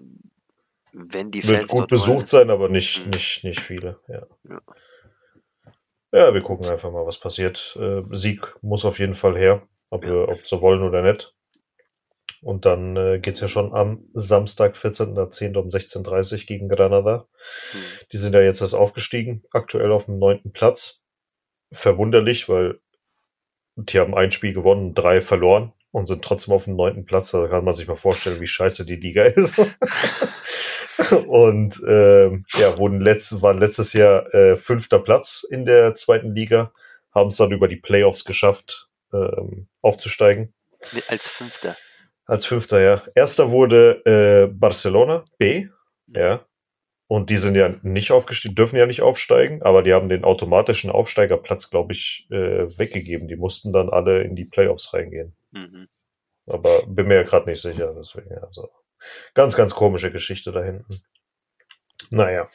wenn die Wird Fans gut dort besucht wollen, sein, aber nicht, Mhm. nicht, nicht viele. Ja. Ja. ja, wir gucken einfach mal, was passiert. Äh, Sieg muss auf jeden Fall her, ob Ja. wir ob sie wollen oder nicht. Und dann äh, geht's ja schon am Samstag, 14.10. um 16.30 Uhr gegen Granada. hm, Die sind ja jetzt erst aufgestiegen, aktuell auf dem neunten Platz. Verwunderlich, weil die haben ein Spiel gewonnen, drei verloren und sind trotzdem auf dem neunten Platz. Da kann man sich mal vorstellen, wie scheiße die Liga ist. und ähm, ja, wurden letzt, waren letztes Jahr äh, fünfter Platz in der zweiten Liga, haben es dann über die Playoffs geschafft, ähm, aufzusteigen. als Fünfter. Als Fünfter, ja. Erster wurde äh, Barcelona, B, ja. Und die sind ja nicht aufgestiegen, dürfen ja nicht aufsteigen, aber die haben den automatischen Aufsteigerplatz, glaube ich, äh, weggegeben. Die mussten dann alle in die Playoffs reingehen. Mhm. Aber bin mir ja gerade nicht sicher, deswegen, also. Ganz, ganz komische Geschichte da hinten. Naja.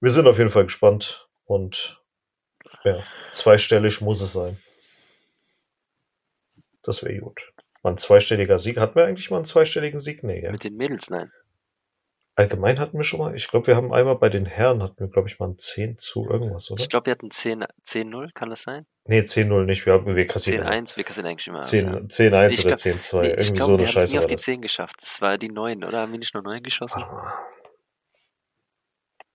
Wir sind auf jeden Fall gespannt und ja, zweistellig muss es sein. Das wäre gut. Mal ein zweistelliger Sieg. Hatten wir eigentlich mal einen zweistelligen Sieg? Nee, ja. Mit den Mädels, nein. Allgemein hatten wir schon mal, ich glaube, wir haben einmal bei den Herren hatten wir, glaube ich, mal ein 10 zu irgendwas, oder? Ich glaube, wir hatten 10 10-0, kann das sein? Nee, 10-0 nicht, wir haben wir kassieren 10-1, wir kassieren eigentlich immer. 10 ja. 10-1 Ich oder glaub- 10-2. Nee, ich Irgendwie glaube, so eine wir haben es Scheiße nie auf die das. 10 geschafft. Das war die 9, oder? Haben wir nicht nur 9 geschossen? Ah.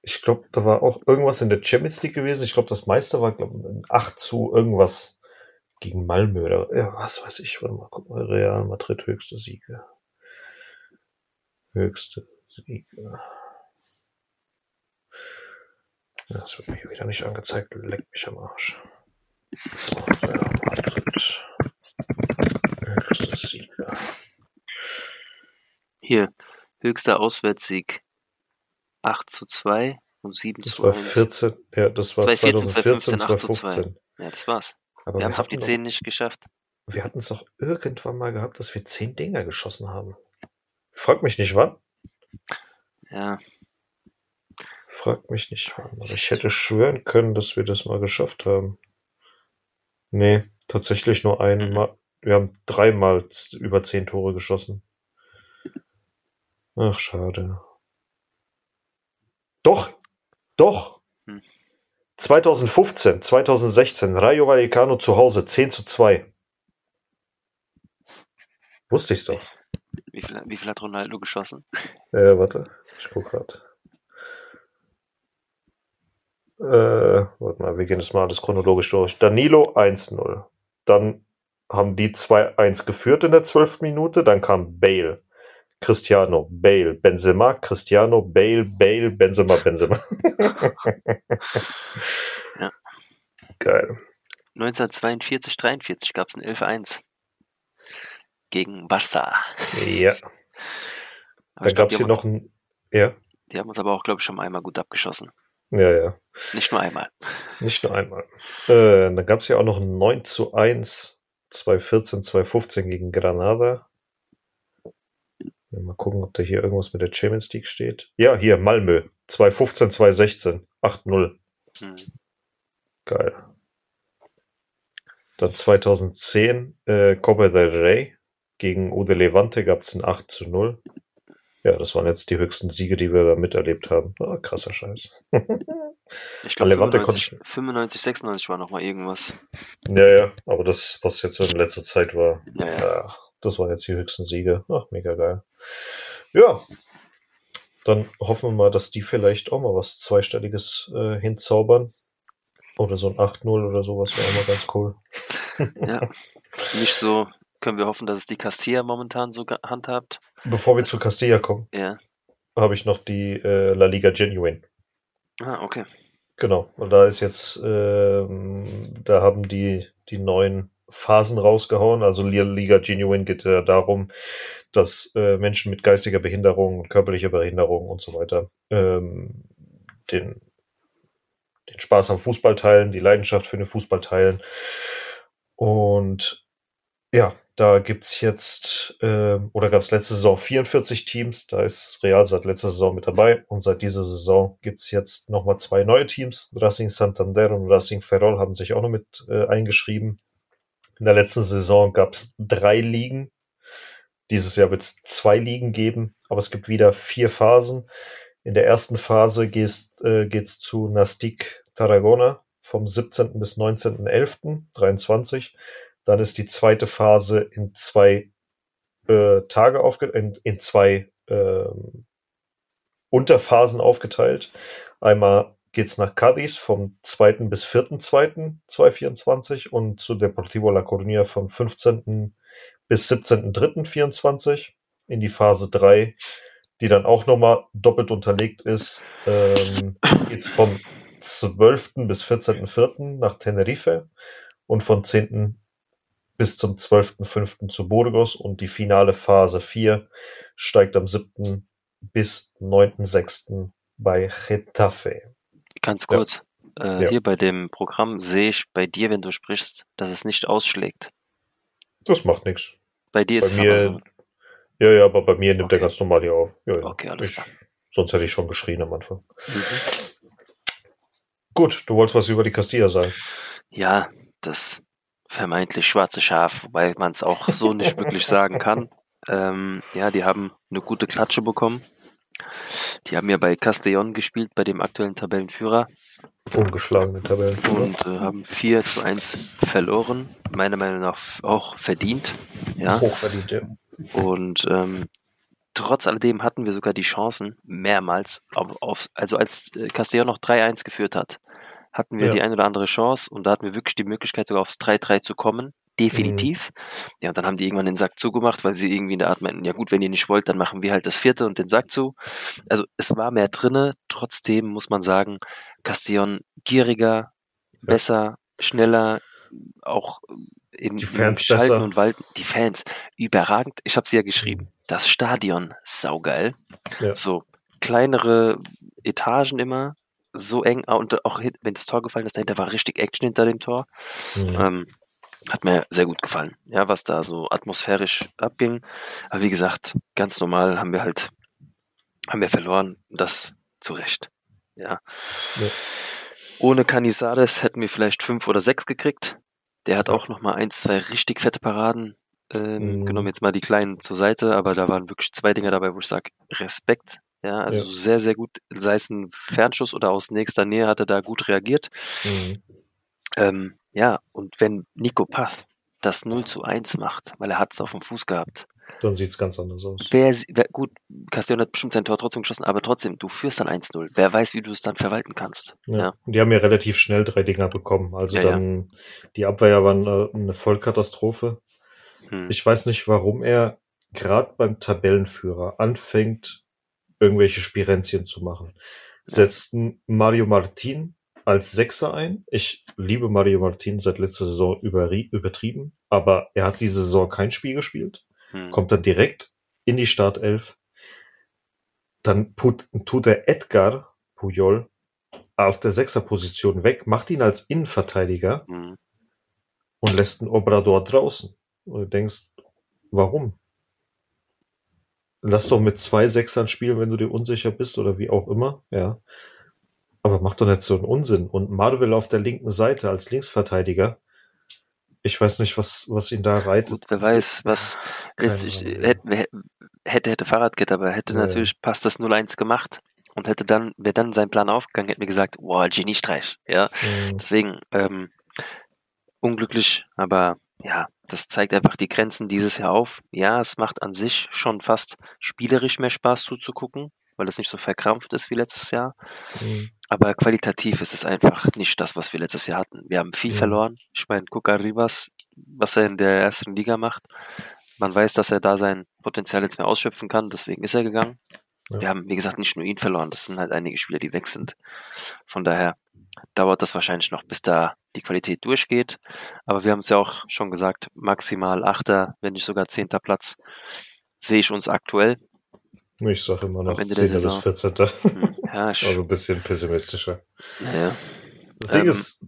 Ich glaube, da war auch irgendwas in der Champions League gewesen. Ich glaube, das meiste war glaub, ein 8 zu irgendwas gegen Malmö oder ja, was weiß ich. Warte mal, guck mal. Real Madrid höchste Siege. Höchste. Ja, Das wird mir hier wieder nicht angezeigt. Leck mich am Arsch. So, Madrid. Hier, höchster Auswärtssieg 8 zu 2 und 7 Das zu war 1. 14, ja, das war 2014, 2014, 8 zu 2. 2015. Ja, das war's. Aber wir haben es auf die hatten doch- 10 nicht geschafft. Wir hatten es doch irgendwann mal gehabt, dass wir 10 Dinger geschossen haben. Frag mich nicht wann. Ja, Frag mich nicht. Aber ich hätte schwören können, dass wir das mal geschafft haben. Nee, tatsächlich nur Mhm. einmal. Wir haben dreimal über 10 Tore geschossen. Ach, schade. Doch, doch. Hm. 2015, 2016, Rayo Vallecano zu Hause, 10 zu 2. Wusste ich's doch. Wie viel, wie viel hat Ronaldo geschossen? Äh, warte, ich guck grad. Äh, warte mal, wir gehen das mal alles chronologisch durch. Danilo 1-0. Dann haben die 2-1 geführt in der 12. Minute. Dann kam Bale, Cristiano, Bale, Benzema, Cristiano, Bale, Bale, Benzema, Benzema. Ja. Geil. 1942, 43 gab es ein 11-1 gegen Barça. Ja. Dann gab es hier noch ein. Ja, Die haben uns aber auch, glaube ich, schon einmal gut abgeschossen. ja, ja. Nicht nur einmal. Nicht nur einmal. Äh, dann gab es ja auch noch ein 9 zu 1, 2014, 2015 gegen Granada. Mal gucken, ob da hier irgendwas mit der Champions League steht. Ja, hier, Malmö. 2015, 2016. 8-0. Hm. Geil. Dann 2010 äh, Copa del Rey gegen Ude Levante gab es ein 8 zu 0. Ja, das waren jetzt die höchsten Siege, die wir da miterlebt haben. Ah, krasser Scheiß. Ich glaube, Levante 95, konnte 95, 96 war nochmal irgendwas. Ja, ja, aber das, was jetzt so in letzter Zeit war, Ja, ja. ja, das waren jetzt die höchsten Siege. Ach, mega geil. Ja, dann hoffen wir mal, dass die vielleicht auch mal was Zweistelliges äh, hinzaubern. Oder so ein 8-0 oder sowas wäre auch mal ganz cool. ja. Nicht so, können wir hoffen, dass es die Castilla momentan so handhabt. Bevor wir Das- zu Castilla kommen, Ja. habe ich noch die äh, La Liga Genuine. Ah, okay. Genau, und da ist jetzt, ähm, da haben die die neuen Phasen rausgehauen. Also La Liga Genuine geht ja darum, dass äh, Menschen mit geistiger Behinderung, körperlicher Behinderung und so weiter ähm, den, den Spaß am Fußball teilen, die Leidenschaft für den Fußball teilen. Und ja, da gibt's jetzt, ähm, oder gab's letzte Saison 44 Teams, da ist Real seit letzter Saison mit dabei und seit dieser Saison gibt's jetzt nochmal zwei neue Teams. Racing Santander und Racing Ferrol haben sich auch noch mit äh, eingeschrieben. In der letzten Saison gab's drei Ligen. Dieses Jahr wird es zwei Ligen geben, aber es gibt wieder vier Phasen. In der ersten Phase äh, geht's zu Nastic Tarragona vom 17. bis 19.11.23. Dann ist die zweite Phase in zwei äh, Tage aufge in, in zwei ähm, Unterphasen aufgeteilt. Einmal geht's nach Cadiz vom 2. bis 4.2.2024 und zu Deportivo La Coruña vom 15. bis 17.3.24 in die Phase 3, die dann auch nochmal doppelt unterlegt ist. Ähm, geht's vom 12. bis 14.4. nach Tenerife und von 10 bis zum 12.05. zu Burgos und die finale Phase 4 steigt am 7. bis 9.06. bei Getafe. Ganz Ja. kurz. Äh, Ja. Hier bei dem Programm sehe ich bei dir, wenn du sprichst, dass es nicht ausschlägt. Das macht nichts. Bei dir Bei ist es aber so. mir, ja, ja, aber bei mir nimmt er Okay. ganz normal hier auf. Ja, ja. Okay, alles ich, klar. Sonst hätte ich schon geschrien am Anfang. Mhm. Gut, du wolltest was über die Castilla sagen. Ja, das vermeintlich schwarze Schaf, wobei man es auch so nicht wirklich sagen kann. Ähm, ja, die haben eine gute Klatsche bekommen. Die haben ja bei Castellón gespielt, bei dem aktuellen Tabellenführer, Ungeschlagene Tabellenführer. und äh, haben 4 zu 1 verloren. Meiner Meinung nach auch verdient. Ja. Hochverdient, ja. Und ähm, trotz alledem hatten wir sogar die Chancen, mehrmals, auf, auf, also als äh, Castellón noch 3-1 geführt hat, hatten wir Ja. die ein oder andere Chance und da hatten wir wirklich die Möglichkeit, sogar aufs 3-3 zu kommen. Definitiv. Ja, und dann haben die irgendwann den Sack zugemacht, weil sie irgendwie in der Art meinten, ja gut, wenn ihr nicht wollt, dann machen wir halt das vierte und den Sack zu. Also es war mehr drinne, trotzdem muss man sagen, Castellón gieriger, besser, schneller, auch im, Die im Fans Schalten besser. und Walten. Die Fans, überragend. Ich habe sie ja geschrieben. Das Stadion, saugeil. Ja. So kleinere Etagen immer, so eng. ah, Und auch wenn das Tor gefallen ist, dahinter war richtig Action hinter dem Tor. Mhm. Ähm, hat mir sehr gut gefallen, ja, was da so atmosphärisch abging. Aber wie gesagt, ganz normal haben wir halt, haben wir verloren. Das zu Recht. Ja. Ja. Ohne Canizares hätten wir vielleicht fünf oder sechs gekriegt. Der hat Ja. auch noch mal ein, zwei richtig fette Paraden ähm, Mhm. genommen. Jetzt mal die kleinen zur Seite, aber da waren wirklich zwei Dinger dabei, wo ich sage, Respekt. Ja, also Ja. sehr, sehr gut, sei es ein Fernschuss oder aus nächster Nähe hat er da gut reagiert. Mhm. Ähm, ja, und wenn Nico Path das 0 zu 1 macht, weil er hat es auf dem Fuß gehabt, Dann sieht es ganz anders aus. Wer, wer, gut, Castellon hat bestimmt sein Tor trotzdem geschossen, aber trotzdem, du führst dann 1-0. Wer weiß, wie du es dann verwalten kannst. Ja. Ja. Und die haben ja relativ schnell drei Dinger bekommen. Also Ja, ja. dann, die Abwehr war eine, eine Vollkatastrophe. Hm. Ich weiß nicht, warum er gerade beim Tabellenführer anfängt, irgendwelche Spirenzien zu machen. Setzt einen Mario Martin als Sechser ein. Ich liebe Mario Martin seit letzter Saison übertrieben, aber er hat diese Saison kein Spiel gespielt. Hm. Kommt er direkt in die Startelf. Dann put, tut er Edgar Puyol auf der Sechserposition weg, macht ihn als Innenverteidiger Hm. und lässt einen Obrador draußen. Und du denkst, warum? Lass doch mit zwei Sechsern spielen, wenn du dir unsicher bist oder wie auch immer, ja. Aber mach doch nicht so einen Unsinn. Und Marvel auf der linken Seite als Linksverteidiger. Ich weiß nicht, was, was ihn da reitet. Gut, wer weiß, was ist, ich, Ahnung. hätte, hätte, hätte Fahrradkette, aber hätte ja. natürlich passt das 0-1 gemacht und hätte dann, wäre dann sein Plan aufgegangen, hätte mir gesagt, wow, Geniestreich, ja. Mhm. Deswegen, ähm, unglücklich, aber ja, das zeigt einfach die Grenzen dieses Jahr auf. Ja, es macht an sich schon fast spielerisch mehr Spaß zuzugucken, weil es nicht so verkrampft ist wie letztes Jahr. Mhm. Aber qualitativ ist es einfach nicht das, was wir letztes Jahr hatten. Wir haben viel Mhm. verloren. Ich meine, Cuca Rivas, was er in der ersten Liga macht, man weiß, dass er da sein Potenzial jetzt mehr ausschöpfen kann, deswegen ist er gegangen. Ja. Wir haben, wie gesagt, nicht nur ihn verloren, das sind halt einige Spieler, die weg sind. Von daher dauert das wahrscheinlich noch, bis da die Qualität durchgeht. Aber wir haben es ja auch schon gesagt, maximal achter, wenn nicht sogar zehnter Platz, sehe ich uns aktuell. Ich sage immer noch Am Ende der 10. bis Saison. 14. Hm, Ja, Also ein bisschen pessimistischer. naja. Das Ding Ähm. ist,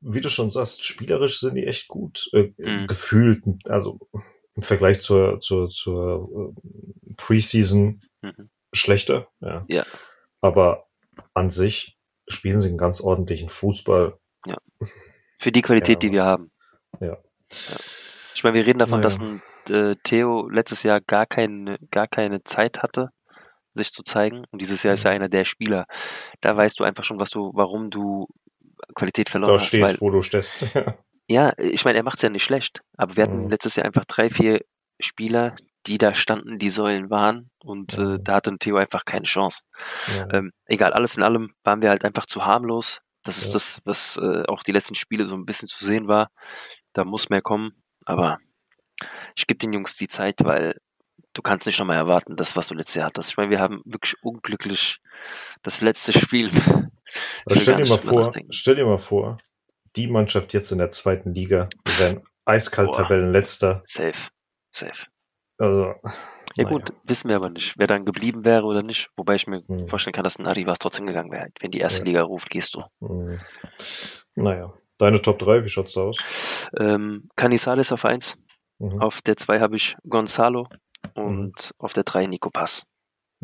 wie du schon sagst, spielerisch sind die echt gut. Äh, Mhm. Gefühlt, also im Vergleich zur, zur, zur äh, Preseason Mhm. schlechter. Ja. Ja. Aber an sich spielen sie einen ganz ordentlichen Fußball. Für die Qualität, Ja, die wir haben. Ja. Ich meine, wir reden davon, dass ein äh, Theo letztes Jahr gar keine, gar keine Zeit hatte, sich zu zeigen. Und dieses Jahr ist er einer der Spieler. Da weißt du einfach schon, was du, warum du Qualität verloren Da hast. Weil, stehst, wo du stehst. ja, ich meine, er macht es ja nicht schlecht. Aber wir hatten Mhm. letztes Jahr einfach drei, vier Spieler, die da standen, die Säulen waren. Und äh, Mhm. da hatte ein Theo einfach keine Chance. ja. Ähm, egal, alles in allem waren wir halt einfach zu harmlos. Das ist Ja. das, was äh, auch die letzten Spiele so ein bisschen zu sehen war. Da muss mehr kommen. Aber ich gebe den Jungs die Zeit, weil du kannst nicht nochmal erwarten, das, was du letztes Jahr hattest. Ich meine, wir haben wirklich unglücklich das letzte Spiel. Stell dir mal vor, stell dir mal vor, die Mannschaft jetzt in der zweiten Liga, die wären eiskalt. Tabellenletzter. Safe. Safe. Also, Ja naja. gut, wissen wir aber nicht, wer dann geblieben wäre oder nicht. Wobei ich mir Hm. vorstellen kann, dass ein Arrivas trotzdem gegangen wäre. Wenn die erste Ja. Liga ruft, gehst du. Hm. Naja, deine Top 3, wie schaut's da aus? Ähm, Canizales auf 1. Mhm. Auf der 2 habe ich Gonzalo und auf der 3 Nico Pass.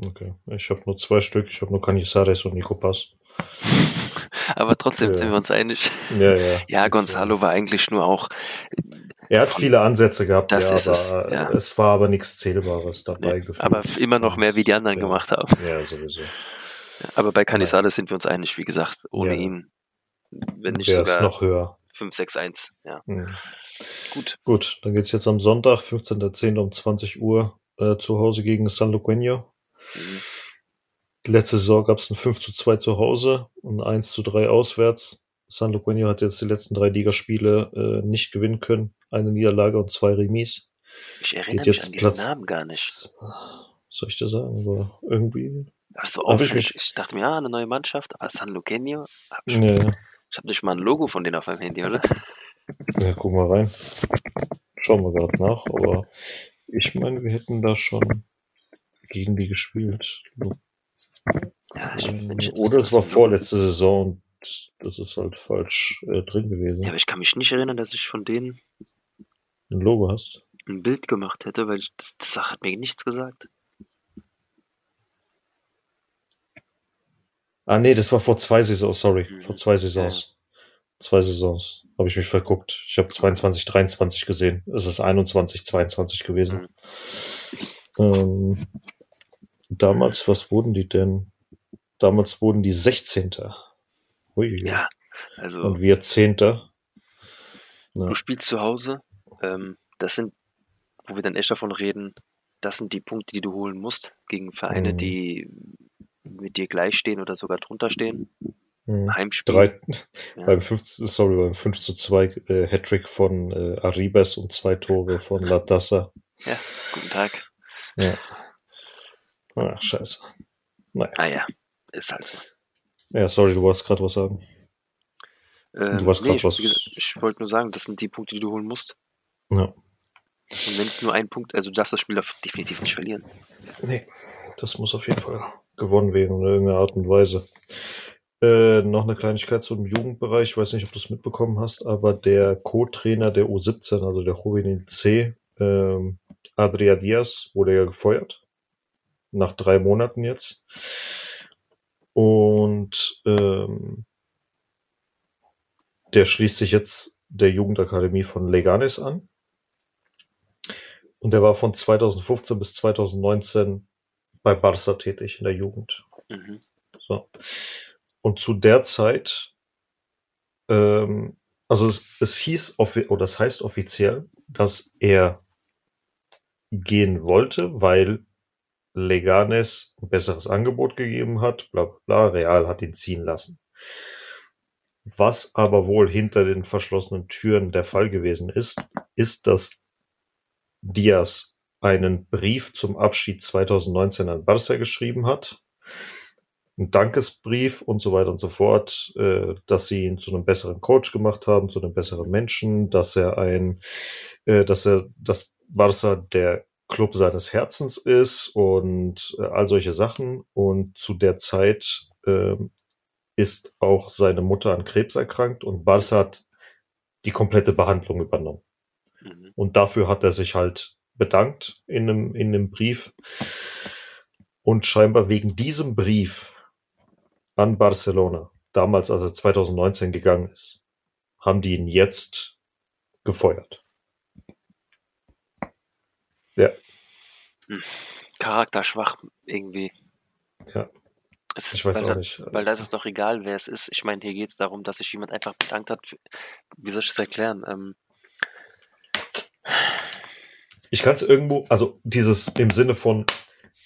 Okay, ich habe nur zwei Stück. Ich habe nur Canizares und Nico Pass. Aber trotzdem Ja. sind wir uns einig. Ja, ja. Ja, Gonzalo war eigentlich nur auch, Er hat viele Ansätze gehabt, Das ja, ist es, aber ja. es war aber nichts Zählbares dabei. ne, gefühlt. aber immer noch mehr, wie die anderen Ja. gemacht haben. Ja, sowieso. Aber bei Canizales sind wir uns einig, wie gesagt, ohne ihn, wenn nicht Wäre es sogar noch höher. 5-6-1. Ja, Hm. gut. Gut, dann geht's jetzt am Sonntag, 15.10. um 20 Uhr äh, zu Hause gegen San Luqueño. Mhm. Letzte Saison gab es ein 5 zu 2 zu Hause und ein 1 zu 3 auswärts. San Luqueño hat jetzt die letzten drei Ligaspiele äh, nicht gewinnen können. Eine Niederlage und zwei Remis. Ich erinnere Geht mich an diesen Platz- Namen gar nicht. Soll ich dir sagen? Aber irgendwie. Das ist so Hab ich mich- Ich, dachte mir, ja, eine neue Mannschaft, aber San Luqueño, ich, Nee. ich habe nicht mal ein Logo von denen auf meinem Handy, oder? Ja, guck mal rein. Schauen wir gerade nach, aber ich meine, wir hätten da schon gegen die gespielt. Ja, ich, ich jetzt Oder es war vorletzte Saison und das ist halt falsch äh, drin gewesen. Ja, aber ich kann mich nicht erinnern, dass ich von denen Ein Logo hast. ein Bild gemacht hätte, weil das, das hat mir nichts gesagt. Ah, nee, das war vor zwei Saisons, sorry. Mhm. Vor zwei Saisons. Zwei Saisons. Habe ich mich verguckt. Ich habe 22, 23 gesehen. Es ist 21, 22 gewesen. Ähm, damals, was wurden die denn? Damals wurden die 16. Ui, Ja, also Und wir 10. Ja. du spielst zu Hause. Ähm, das sind, wo wir dann echt davon reden, das sind die Punkte, die du holen musst gegen Vereine, Mhm. die mit dir gleich stehen oder sogar drunter stehen. Mhm. Heimspiel. Drei, Ja. beim 5, sorry, beim 5 zu 2 äh, Hattrick von äh, Arribas und zwei Tore von Latassa. Ja, guten Tag. Ja. Ach, scheiße. Ah ja, ist halt so. Ja, sorry, du wolltest gerade was sagen. Ähm, Du hast grad ich, was- gesagt, ich wollte nur sagen, das sind die Punkte, die du holen musst. Ja. Und wenn es nur ein Punkt, also du darfst das Spiel def- definitiv nicht verlieren. Nee, das muss auf jeden Fall gewonnen werden in irgendeiner Art und Weise. Äh, noch eine Kleinigkeit zum Jugendbereich. Ich weiß nicht, ob du es mitbekommen hast, aber der Co-Trainer der U17, also der Juvenil C, ähm, Adria Diaz, wurde ja gefeuert. Nach drei Monaten jetzt. Und ähm, der schließt sich jetzt der Jugendakademie von Leganes an. Und der war von 2015 bis 2019 bei Barca tätig in der Jugend. Mhm. So. Und zu der Zeit, ähm, also es, es hieß, oder es heißt offiziell, dass er gehen wollte, weil Leganes ein besseres Angebot gegeben hat, bla bla bla, Real hat ihn ziehen lassen. Was aber wohl hinter den verschlossenen Türen der Fall gewesen ist, ist, dass Diaz einen Brief zum Abschied 2019 an Barca geschrieben hat. Ein Dankesbrief und so weiter und so fort, äh, dass sie ihn zu einem besseren Coach gemacht haben, zu einem besseren Menschen, dass er ein, äh, dass er, dass Barca der Club seines Herzens ist und äh, all solche Sachen. Und zu der Zeit ähm, ist auch seine Mutter an Krebs erkrankt und Barca hat die komplette Behandlung übernommen. Mhm. Und dafür hat er sich halt bedankt in einem, in einem Brief. Und scheinbar wegen diesem Brief an Barcelona, damals als er 2019 gegangen ist, haben die ihn jetzt gefeuert. Ja, Charakterschwach irgendwie. Ja. Ist, ich weiß weil auch da, nicht. Weil da ist es doch egal, wer es ist. Ich meine, hier geht es darum, dass sich jemand einfach bedankt hat. Wie soll ich das erklären? Ähm, Ich kann es irgendwo, also dieses im Sinne von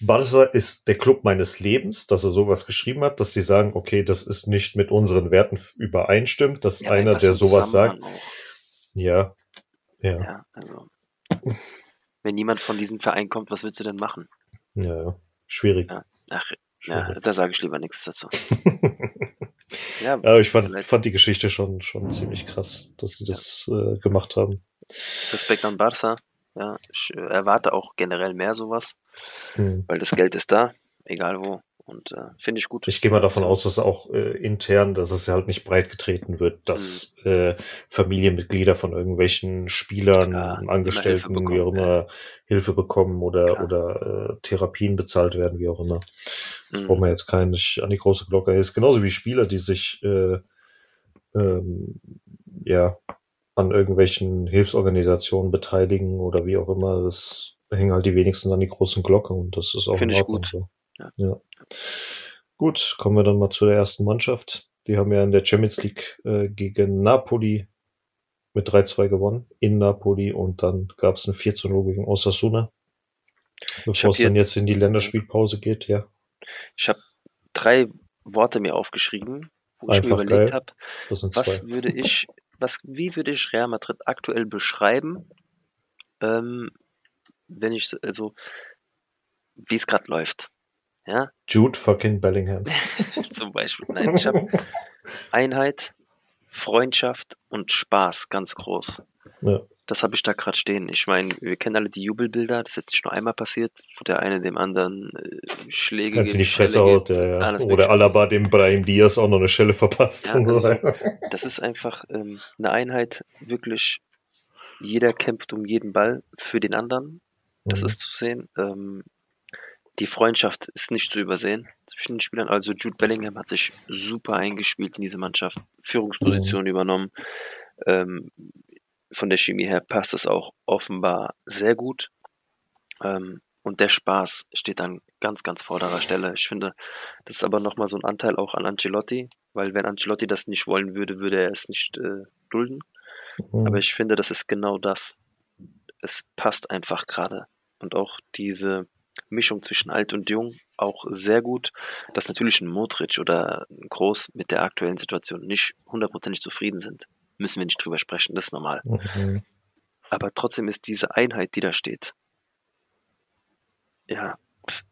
Barca ist der Club meines Lebens, dass er sowas geschrieben hat, dass die sagen, okay, das ist nicht mit unseren Werten übereinstimmt, dass ja, einer, der sowas sagt, ja, ja, Ja, also. Wenn niemand von diesem Verein kommt, was willst du denn machen? ja, ja. schwierig. Ja. Ach, ja, schwierig. da sage ich lieber nichts dazu. Ja, Aber ich fand, fand die Geschichte schon, schon ziemlich krass, dass sie das äh, gemacht haben. Respekt an Barca. Ja, ich äh, erwarte auch generell mehr sowas, Hm. weil das Geld ist da, egal wo. Und äh, finde ich gut. Ich gehe mal davon aus, dass auch äh, intern, dass es ja halt nicht breit getreten wird, dass Mhm. äh, Familienmitglieder von irgendwelchen Spielern, Klar, Angestellten, bekommen, wie auch immer, Hilfe bekommen oder, Klar. oder äh, Therapien bezahlt werden, wie auch immer. Das Mhm. brauchen wir jetzt keinen an die große Glocke. Ist genauso wie Spieler, die sich äh, ähm, ja an irgendwelchen Hilfsorganisationen beteiligen oder wie auch immer. Das hängen halt die wenigsten an die großen Glocke und das ist auch Finde in ich gut. so. Ja. ja. Gut, kommen wir dann mal zu der ersten Mannschaft. Die haben ja in der Champions League äh, gegen Napoli mit 3-2 gewonnen in Napoli und dann gab es ein 4 0 gegen Osasuna. Bevor es dann jetzt in die Länderspielpause geht, ja. Ich habe drei Worte mir aufgeschrieben, wo ich Einfach mir überlegt habe, was würde ich, was, wie würde ich Real Madrid aktuell beschreiben, ähm, wenn ich, also, wie es gerade läuft. Ja, Jude fucking Bellingham. zum Beispiel. Nein, ich habe Einheit, Freundschaft und Spaß ganz groß. Ja. Das habe ich da gerade stehen. Ich meine, wir kennen alle die Jubelbilder. Das ist jetzt nicht nur einmal passiert, wo der eine dem anderen äh, Schläge Als in die Fresse haut, ja, ja. Oder. Alaba dem Brahim Diaz auch noch eine Schelle verpasst. Ja, also so-. Das ist einfach ähm, eine Einheit, wirklich. Jeder kämpft um jeden Ball für den anderen. Das Mhm. ist zu sehen. Ähm, die Freundschaft ist nicht zu übersehen zwischen den Spielern. Also Jude Bellingham hat sich super eingespielt in diese Mannschaft, Führungsposition übernommen. Ähm, von der Chemie her passt es auch offenbar sehr gut. Ähm, und der Spaß steht an ganz, ganz vorderer Stelle. Ich finde, das ist aber nochmal so ein Anteil auch an Ancelotti, weil wenn Ancelotti das nicht wollen würde, würde er es nicht äh, dulden. Mhm. Aber ich finde, das ist genau das. Es passt einfach gerade. und auch diese Mischung zwischen alt und jung auch sehr gut. Dass natürlich ein Modric oder ein Groß mit der aktuellen Situation nicht hundertprozentig zufrieden sind, müssen wir nicht drüber sprechen, das ist normal. Mhm. Aber trotzdem ist diese Einheit, die da steht, ja, pff,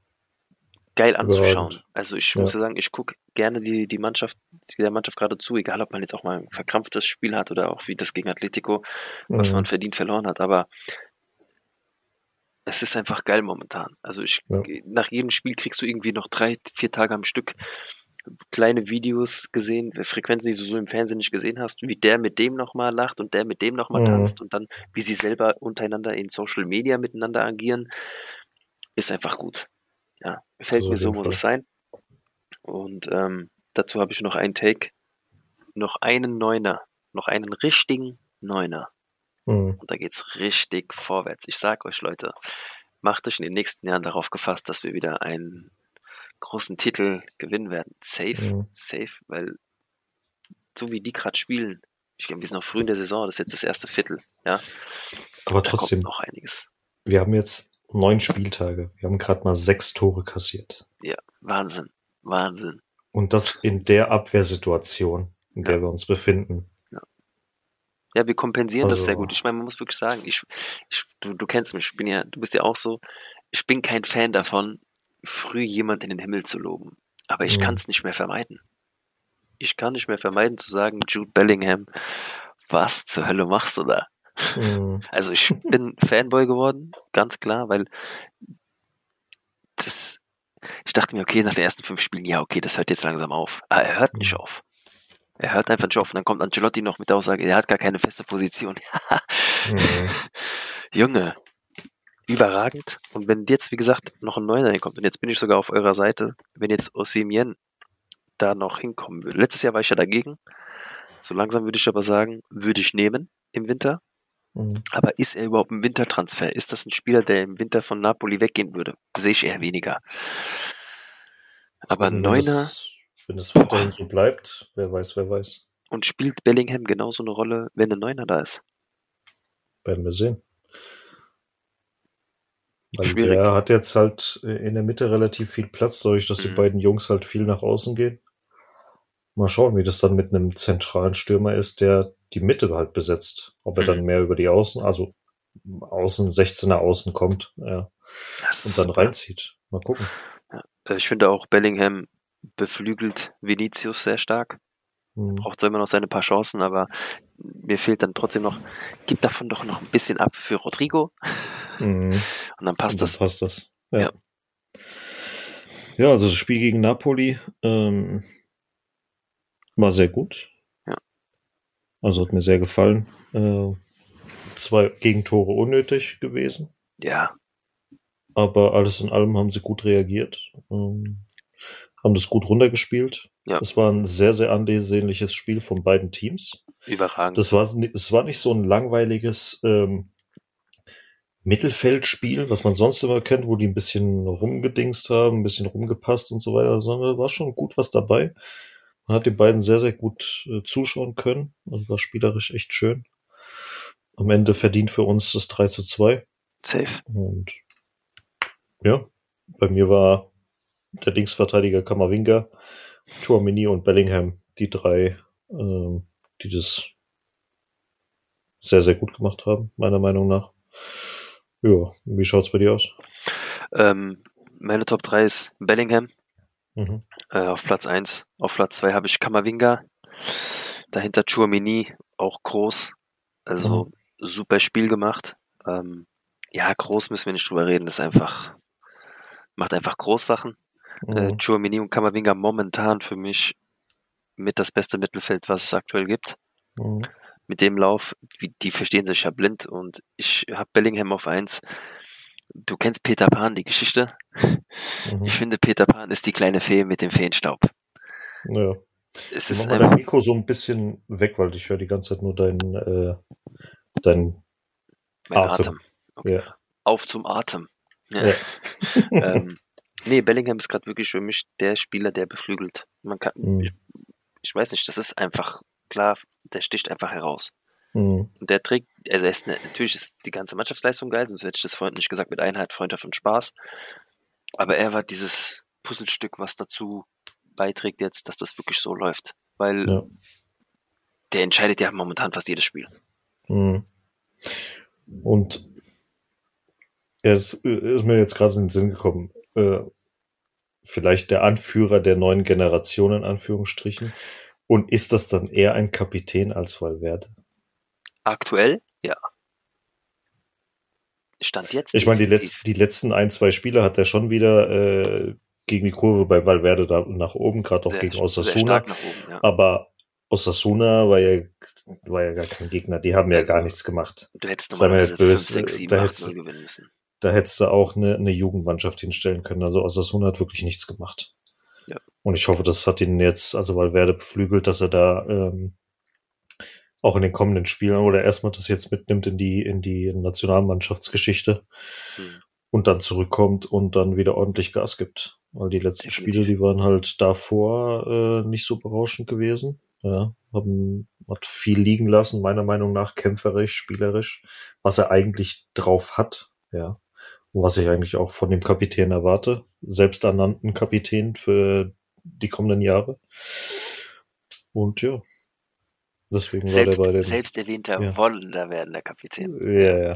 geil anzuschauen. Also ich Ja. muss ja sagen, ich gucke gerne die, die Mannschaft, der Mannschaft gerade zu, egal ob man jetzt auch mal ein verkrampftes Spiel hat oder auch wie das gegen Atletico, was Mhm. man verdient verloren hat. Aber es ist einfach geil momentan. Also ich, Ja. nach jedem Spiel kriegst du irgendwie noch drei, vier Tage am Stück kleine Videos gesehen, Frequenzen, die du so im Fernsehen nicht gesehen hast, wie der mit dem nochmal lacht und der mit dem nochmal Mhm. tanzt und dann, wie sie selber untereinander in Social Media miteinander agieren, ist einfach gut. Ja, gefällt Also mir so muss Fall. es sein. Und ähm, dazu habe ich noch einen Take, noch einen Neuner, noch einen richtigen Neuner. Mhm. Und da geht's richtig vorwärts. Ich sag euch, Leute, macht euch in den nächsten Jahren darauf gefasst, dass wir wieder einen großen Titel gewinnen werden. Safe, Mhm. safe, weil so wie die gerade spielen, ich glaube, wir sind noch früh in der Saison, das ist jetzt das erste Viertel, ja. Aber Da trotzdem, noch einiges. wir haben jetzt neun Spieltage. Wir haben gerade mal sechs Tore kassiert. Wahnsinn, Wahnsinn. Und das in der Abwehrsituation, in der Ja. wir uns befinden. Ja, wir kompensieren das sehr Also- gut. Ich meine, man muss wirklich sagen, ich, ich du, du kennst mich, ich bin ja, du bist ja auch so, ich bin kein Fan davon, früh jemand in den Himmel zu loben. Aber ich Mhm. kann es nicht mehr vermeiden. Ich kann nicht mehr vermeiden zu sagen, Jude Bellingham, was zur Hölle machst du da? Mhm. Also ich bin Fanboy geworden, ganz klar, weil das, ich dachte mir, okay, nach den ersten fünf Spielen, ja, okay, das hört jetzt langsam auf. Aber er hört nicht Mhm. auf. Er hört einfach nicht auf. Und dann kommt Ancelotti noch mit der Aussage, er hat gar keine feste Position. Mhm. Junge, überragend. Und wenn jetzt, wie gesagt, noch ein Neuner hinkommt, und jetzt bin ich sogar auf eurer Seite, wenn jetzt Osimhen da noch hinkommen würde. Letztes Jahr war ich ja dagegen. So langsam würde ich aber sagen, würde ich nehmen im Winter. Mhm. Aber ist er überhaupt ein Wintertransfer? Ist das ein Spieler, der im Winter von Napoli weggehen würde? Sehe ich eher weniger. Aber ein Wenn Neuner das- Wenn es weiterhin so bleibt, wer weiß, wer weiß. und spielt Bellingham genauso eine Rolle, wenn ein Neuner da ist. Werden wir sehen. Weil Schwierig. der hat jetzt halt äh, in der Mitte relativ viel Platz, dadurch, dass die Mhm. beiden Jungs halt viel nach außen gehen. Mal schauen, wie das dann mit einem zentralen Stürmer ist, der die Mitte halt besetzt. Ob er Mhm. dann mehr über die Außen, also Außen, 16er Außen kommt, ja, und dann reinzieht. Mal gucken. Äh, Ich finde auch Bellingham beflügelt Vinicius sehr stark. Mhm. Braucht zwar immer noch seine paar Chancen, aber mir fehlt dann trotzdem noch, gibt davon doch noch ein bisschen ab für Rodrigo Mhm. und dann passt Und dann das. passt das. Ja. Ja. ja. also das Spiel gegen Napoli ähm, war sehr gut. Ja. Also hat mir sehr gefallen. Äh, zwei Gegentore unnötig gewesen, Ja, aber alles in allem haben sie gut reagiert. Ähm, haben das gut runtergespielt. Ja. Es war ein sehr, sehr ansehnliches Spiel von beiden Teams. überragend. Das war, es war nicht so ein langweiliges ähm, Mittelfeldspiel, was man sonst immer kennt, wo die ein bisschen rumgedingst haben, ein bisschen rumgepasst und so weiter, sondern da war schon gut was dabei. Man hat den beiden sehr, sehr gut äh, zuschauen können und war spielerisch echt schön. Am Ende verdient für uns das 3 zu 2. Safe. Und ja, bei mir war der Linksverteidiger Kamavinga, Chouamini und Bellingham die drei, ähm, die das sehr, sehr gut gemacht haben, meiner Meinung nach. Ja, wie schaut's bei dir aus? Ähm, meine Top 3 ist Bellingham Mhm. äh, auf Platz 1. Auf Platz 2 habe ich Kamavinga. Dahinter Chouamini, auch groß. Also super Spiel gemacht. Ähm, ja, groß müssen wir nicht drüber reden. Das ist einfach, macht einfach Großsachen. Äh, Mhm. Chouamini und Kamavinga momentan für mich mit das beste Mittelfeld, was es aktuell gibt. Mhm. Mit dem Lauf, wie, die verstehen sich ja blind und ich habe Bellingham auf eins. Du kennst Peter Pan, die Geschichte. Mhm. Ich finde, Peter Pan ist die kleine Fee mit dem Feenstaub. Ja. Es ist mal dein Mikro so ein bisschen weg, weil ich höre die ganze Zeit nur deinen, äh, dein, Atem. Atem. Okay. ja. Auf zum Atem. Ja. Ja. ähm, nee, Bellingham ist gerade wirklich für mich der Spieler, der beflügelt. Man kann, Mhm. ich, ich weiß nicht, das ist einfach klar, der sticht einfach heraus. Mhm. Und der trägt, also er ist ne, natürlich ist die ganze Mannschaftsleistung geil, sonst hätte ich das vorhin nicht gesagt mit Einheit, Freundschaft und Spaß. Aber er war dieses Puzzlestück, was dazu beiträgt jetzt, dass das wirklich so läuft. Weil Ja. der entscheidet ja momentan fast jedes Spiel. Mhm. Und er ist, ist mir jetzt gerade in den Sinn gekommen, äh, vielleicht der Anführer der neuen Generation in Anführungsstrichen. Und ist das dann eher ein Kapitän als Valverde? Aktuell, ja. Stand jetzt. Ich meine, die, definitiv. letz, die letzten ein, zwei Spiele hat er schon wieder äh, gegen die Kurve bei Valverde da nach oben, gerade auch sehr, gegen Osasuna. oben, ja. Aber Osasuna war ja, war ja gar kein Gegner. Die haben ja Also, gar nichts gemacht. Du hättest normalerweise nicht böse, 5, 6, 7, da 8, hättest 0 du- gewinnen müssen. Da hättest du auch eine, eine Jugendmannschaft hinstellen können. Also Osasuna hat wirklich nichts gemacht. Ja. Und ich hoffe, das hat ihn jetzt, also Valverde beflügelt, dass er da ähm, auch in den kommenden Spielen oder erstmal das jetzt mitnimmt in die, in die Nationalmannschaftsgeschichte Hm. und dann zurückkommt und dann wieder ordentlich Gas gibt. Weil die letzten Definitiv. Spiele, die waren halt davor äh, nicht so berauschend gewesen. Ja, haben, hat viel liegen lassen, meiner Meinung nach kämpferisch, spielerisch, was er eigentlich drauf hat. Ja, was ich eigentlich auch von dem Kapitän erwarte, selbsternannten Kapitän für die kommenden Jahre. Und ja, deswegen Selbst, war der bei dem. selbst erwähnter Ja. wollender werden der Kapitän. Ja, ja.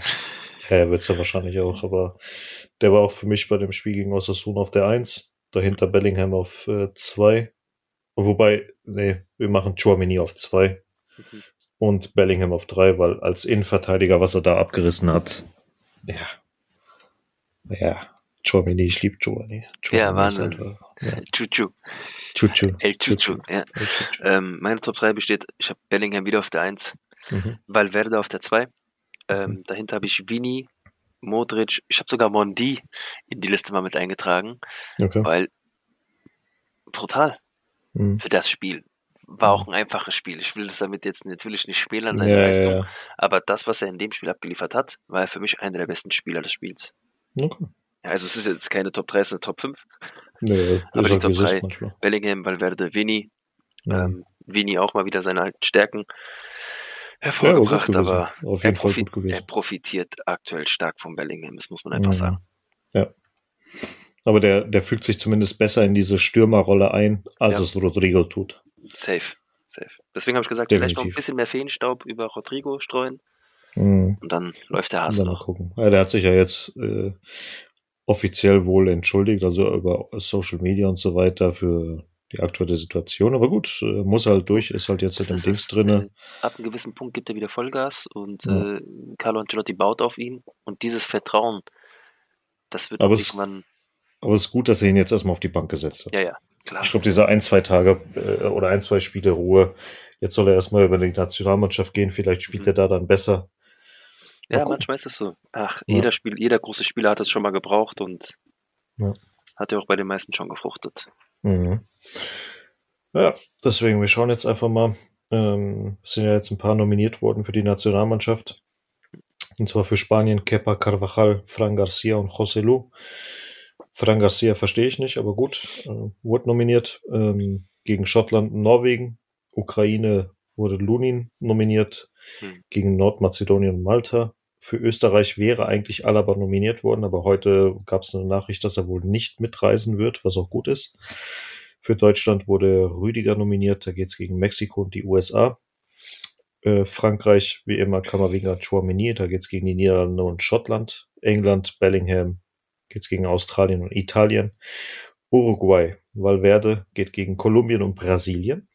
Ja, wird's ja wahrscheinlich auch, aber der war auch für mich bei dem Spiel gegen Osasuna auf der 1, dahinter Bellingham auf 2. Wobei, nee, wir machen Chouameni auf 2 Mhm. und Bellingham auf 3, weil als Innenverteidiger, was er da abgerissen hat, ja. Ja, Chouameni, ich liebe Chouameni. Ja, Chouameni ist Wahnsinn. Ja. Chuchu. Chuchu. El Chuchu. Ja. El Chuchu. Ähm, meine Top 3 besteht, ich habe Bellingham wieder auf der 1, Mhm. Valverde auf der 2. Ähm, dahinter habe ich Vini, Modric, ich habe sogar Mondi in die Liste mal mit eingetragen, Okay. weil brutal Mhm. für das Spiel. War auch ein einfaches Spiel. Ich will das damit jetzt natürlich nicht spielen an seine Ja, Leistung, ja, ja. aber das, was er in dem Spiel abgeliefert hat, war für mich einer der besten Spieler des Spiels. Okay. Ja, also es ist jetzt keine Top 3, es ist eine Top 5. Nee, Aber die halt, Top wie es ist drei- manchmal. Bellingham, Valverde, Vini. Mhm. Ähm, Vini auch mal wieder seine alten Stärken Ja, hervorgebracht, gewesen. aber auf er, profi er profitiert aktuell stark von Bellingham, das muss man einfach Mhm. sagen. Ja. Aber der, der fügt sich zumindest besser in diese Stürmerrolle ein, als Ja. es Rodrigo tut. Safe, safe. Deswegen habe ich gesagt, vielleicht noch ein Definitiv. bisschen mehr Feenstaub über Rodrigo streuen Mhm. und dann läuft der Hase Dann noch. gucken. Ja, der hat sich ja jetzt äh, offiziell wohl entschuldigt, also über Social Media und so weiter für die aktuelle Situation. Aber gut, äh, muss halt durch, ist halt jetzt Das in Dings es. drinne. Äh, ab einem gewissen Punkt gibt er wieder Vollgas und Ja. äh, Carlo Ancelotti baut auf ihn und dieses Vertrauen, das wird Aber es- irgendwann, Aber es ist gut, dass er ihn jetzt erstmal auf die Bank gesetzt hat. ja, ja, klar. Ich glaube, diese ein, zwei Tage äh, oder ein, zwei Spiele Ruhe. Jetzt soll er erstmal über die Nationalmannschaft gehen. Vielleicht spielt Mhm. er da dann besser. Ja, gucken. manchmal ist es so. Ach, Ja. jeder Spiel, jeder große Spieler hat es schon mal gebraucht und Ja. hat ja auch bei den meisten schon gefruchtet. Mhm. Ja, deswegen, wir schauen jetzt einfach mal. Ähm, es sind ja jetzt ein paar nominiert worden für die Nationalmannschaft. Und zwar für Spanien Kepa Carvajal, Fran Garcia und José Lu. Fran Garcia verstehe ich nicht, aber gut, äh, wurde nominiert. Ähm, gegen Schottland, Norwegen, Ukraine wurde Lunin nominiert. Hm. Gegen Nordmazedonien und Malta. Für Österreich wäre eigentlich Alaba nominiert worden, aber heute gab es eine Nachricht, dass er wohl nicht mitreisen wird, was auch gut ist. Für Deutschland wurde Rüdiger nominiert, da geht es gegen Mexiko und die USA. Äh, Frankreich, wie immer, Kammerwinger Chouameni, da geht es gegen die Niederlande und Schottland. England, Bellingham, geht es gegen Australien und Italien. Uruguay, Valverde geht gegen Kolumbien und Brasilien.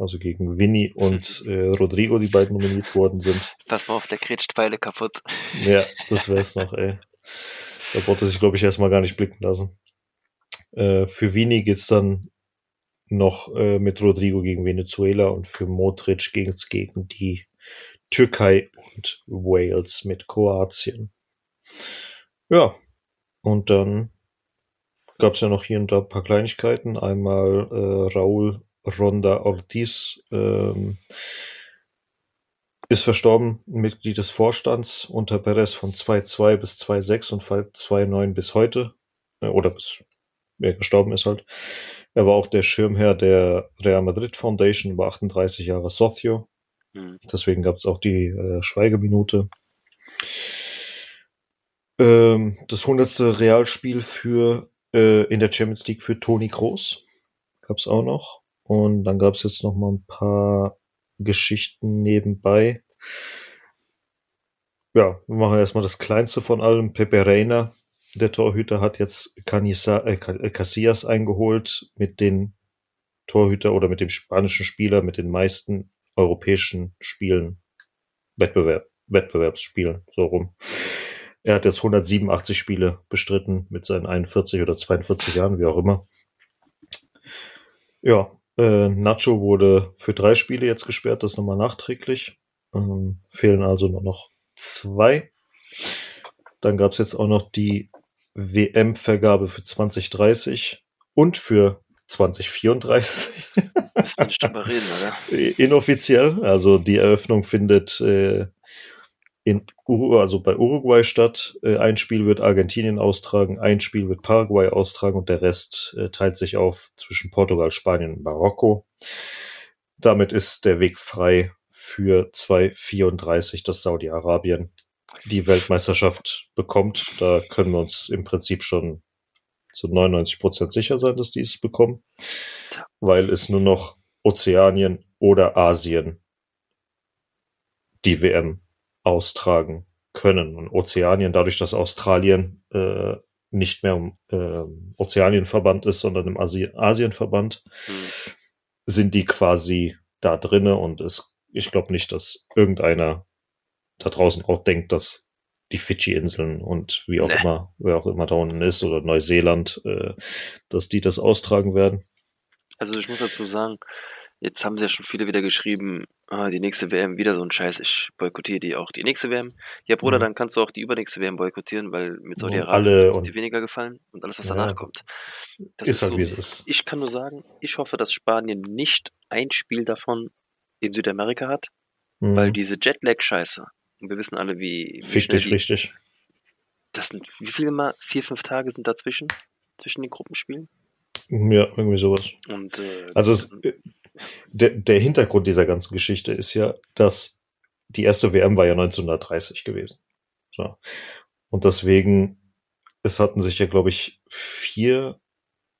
Also gegen Vinny und äh, Rodrigo, die beiden nominiert worden sind. Pass mal auf, der kretscht Pfeile kaputt. Ja, das wär's noch, ey. Da er sich, glaube ich, erstmal gar nicht blicken lassen. Äh, für Vini geht's dann noch äh, mit Rodrigo gegen Venezuela und für Modric geht's gegen die Türkei und Wales mit Kroatien. Ja, und dann gab's ja noch hier und da ein paar Kleinigkeiten. Einmal äh, Raúl Ronda Ortiz ähm, ist verstorben, Mitglied des Vorstands unter Perez von 2.2 bis 2.6 und 2.9 bis heute. Äh, oder bis er gestorben ist halt. Er war auch der Schirmherr der Real Madrid Foundation, war 38 Jahre Socio. Mhm. Deswegen gab es auch die äh, Schweigeminute. Ähm, das 100. Realspiel für äh, in der Champions League für Toni Kroos gab es auch noch. Und dann gab es jetzt noch mal ein paar Geschichten nebenbei. Ja, wir machen erstmal das kleinste von allem. Pepe Reina, der Torhüter, hat jetzt Canisa, äh, äh, Casillas eingeholt mit den Torhüter oder mit dem spanischen Spieler mit den meisten europäischen Spielen, Wettbewerb, Wettbewerbsspielen, so rum. Er hat jetzt 187 Spiele bestritten mit seinen 41 oder 42 Jahren, wie auch immer. Ja, äh, Nacho wurde für drei Spiele jetzt gesperrt, das nochmal nachträglich. Ähm, fehlen also nur noch zwei. Dann gab es jetzt auch noch die WM-Vergabe für 2030 und für 2034. Müssen wir nicht drüber reden, oder? Inoffiziell. Also die Eröffnung findet äh, in Uru also bei Uruguay statt. Äh, ein Spiel wird Argentinien austragen, ein Spiel wird Paraguay austragen und der Rest äh, teilt sich auf zwischen Portugal, Spanien und Marokko. Damit ist der Weg frei für 2034, dass Saudi-Arabien die Weltmeisterschaft bekommt. Da können wir uns im Prinzip schon zu 99 Prozent sicher sein, dass die es bekommen, weil es nur noch Ozeanien oder Asien die WM austragen können. Und Ozeanien, dadurch, dass Australien äh, nicht mehr im äh, Ozeanienverband ist, sondern im Asi Asienverband, Mhm. sind die quasi da drinne und es, ich glaube nicht, dass irgendeiner da draußen auch denkt, dass die Fidschi-Inseln und wie auch Nee. immer, wer auch immer da unten ist oder Neuseeland, äh, dass die das austragen werden. Also ich muss dazu sagen, jetzt haben sie ja schon viele wieder geschrieben, ah, die nächste WM wieder so ein Scheiß, ich boykottiere die auch. Die nächste WM, ja Bruder, Mhm. dann kannst du auch die übernächste WM boykottieren, weil mit Saudi-Arabien ist dir weniger gefallen und alles, was Ja. danach kommt. Das ist ist, halt so, wie es ist. ich kann nur sagen, ich hoffe, dass Spanien nicht ein Spiel davon in Südamerika hat, Mhm. weil diese Jetlag-Scheiße, und wir wissen alle, wie, wie Fick dich die, richtig. das sind, wie viele mal, vier, fünf Tage sind dazwischen, zwischen den Gruppenspielen Ja, irgendwie sowas. und äh, Also es, der, der Hintergrund dieser ganzen Geschichte ist ja, dass die erste WM war ja 1930 gewesen. So. Und deswegen, es hatten sich ja, glaube ich, vier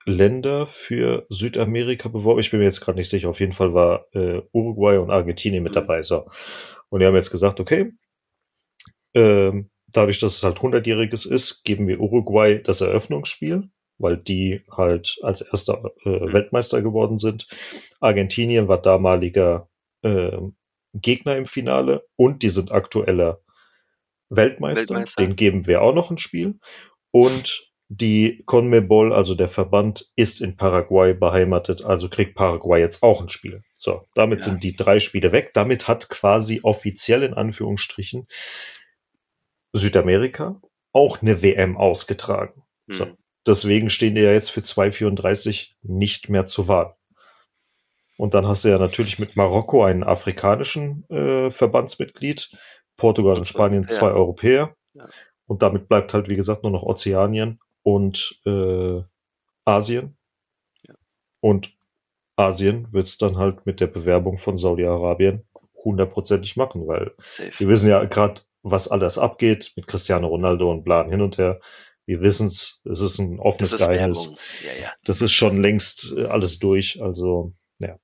Länder für Südamerika beworben. Ich bin mir jetzt gerade nicht sicher. Auf jeden Fall war äh, Uruguay und Argentinien mit Mhm. dabei. So. Und die haben jetzt gesagt, okay, ähm, dadurch, dass es halt 100-jähriges ist, geben wir Uruguay das Eröffnungsspiel, weil die halt als erster äh, Weltmeister geworden sind. Argentinien war damaliger äh, Gegner im Finale und die sind aktueller Weltmeister. Weltmeister. Den geben wir auch noch ein Spiel. Und die CONMEBOL, also der Verband, ist in Paraguay beheimatet, also kriegt Paraguay jetzt auch ein Spiel. So, damit Ja. sind die drei Spiele weg. Damit hat quasi offiziell in Anführungsstrichen Südamerika auch eine WM ausgetragen. So. Deswegen stehen die ja jetzt für 2,34 nicht mehr zur Wahl. Und dann hast du ja natürlich mit Marokko einen afrikanischen äh, Verbandsmitglied, Portugal und Spanien Europäer. zwei Europäer. Ja. Und damit bleibt halt, wie gesagt, nur noch Ozeanien und äh, Asien. Ja. Und Asien wird es dann halt mit der Bewerbung von Saudi-Arabien hundertprozentig machen, weil safe. wir wissen ja gerade, was alles abgeht mit Cristiano Ronaldo und Plan hin und her. Wir wissen es, es ist ein offenes Das ist Geheimnis. Ja, ja. Das ist schon längst äh, alles durch. Also, ja.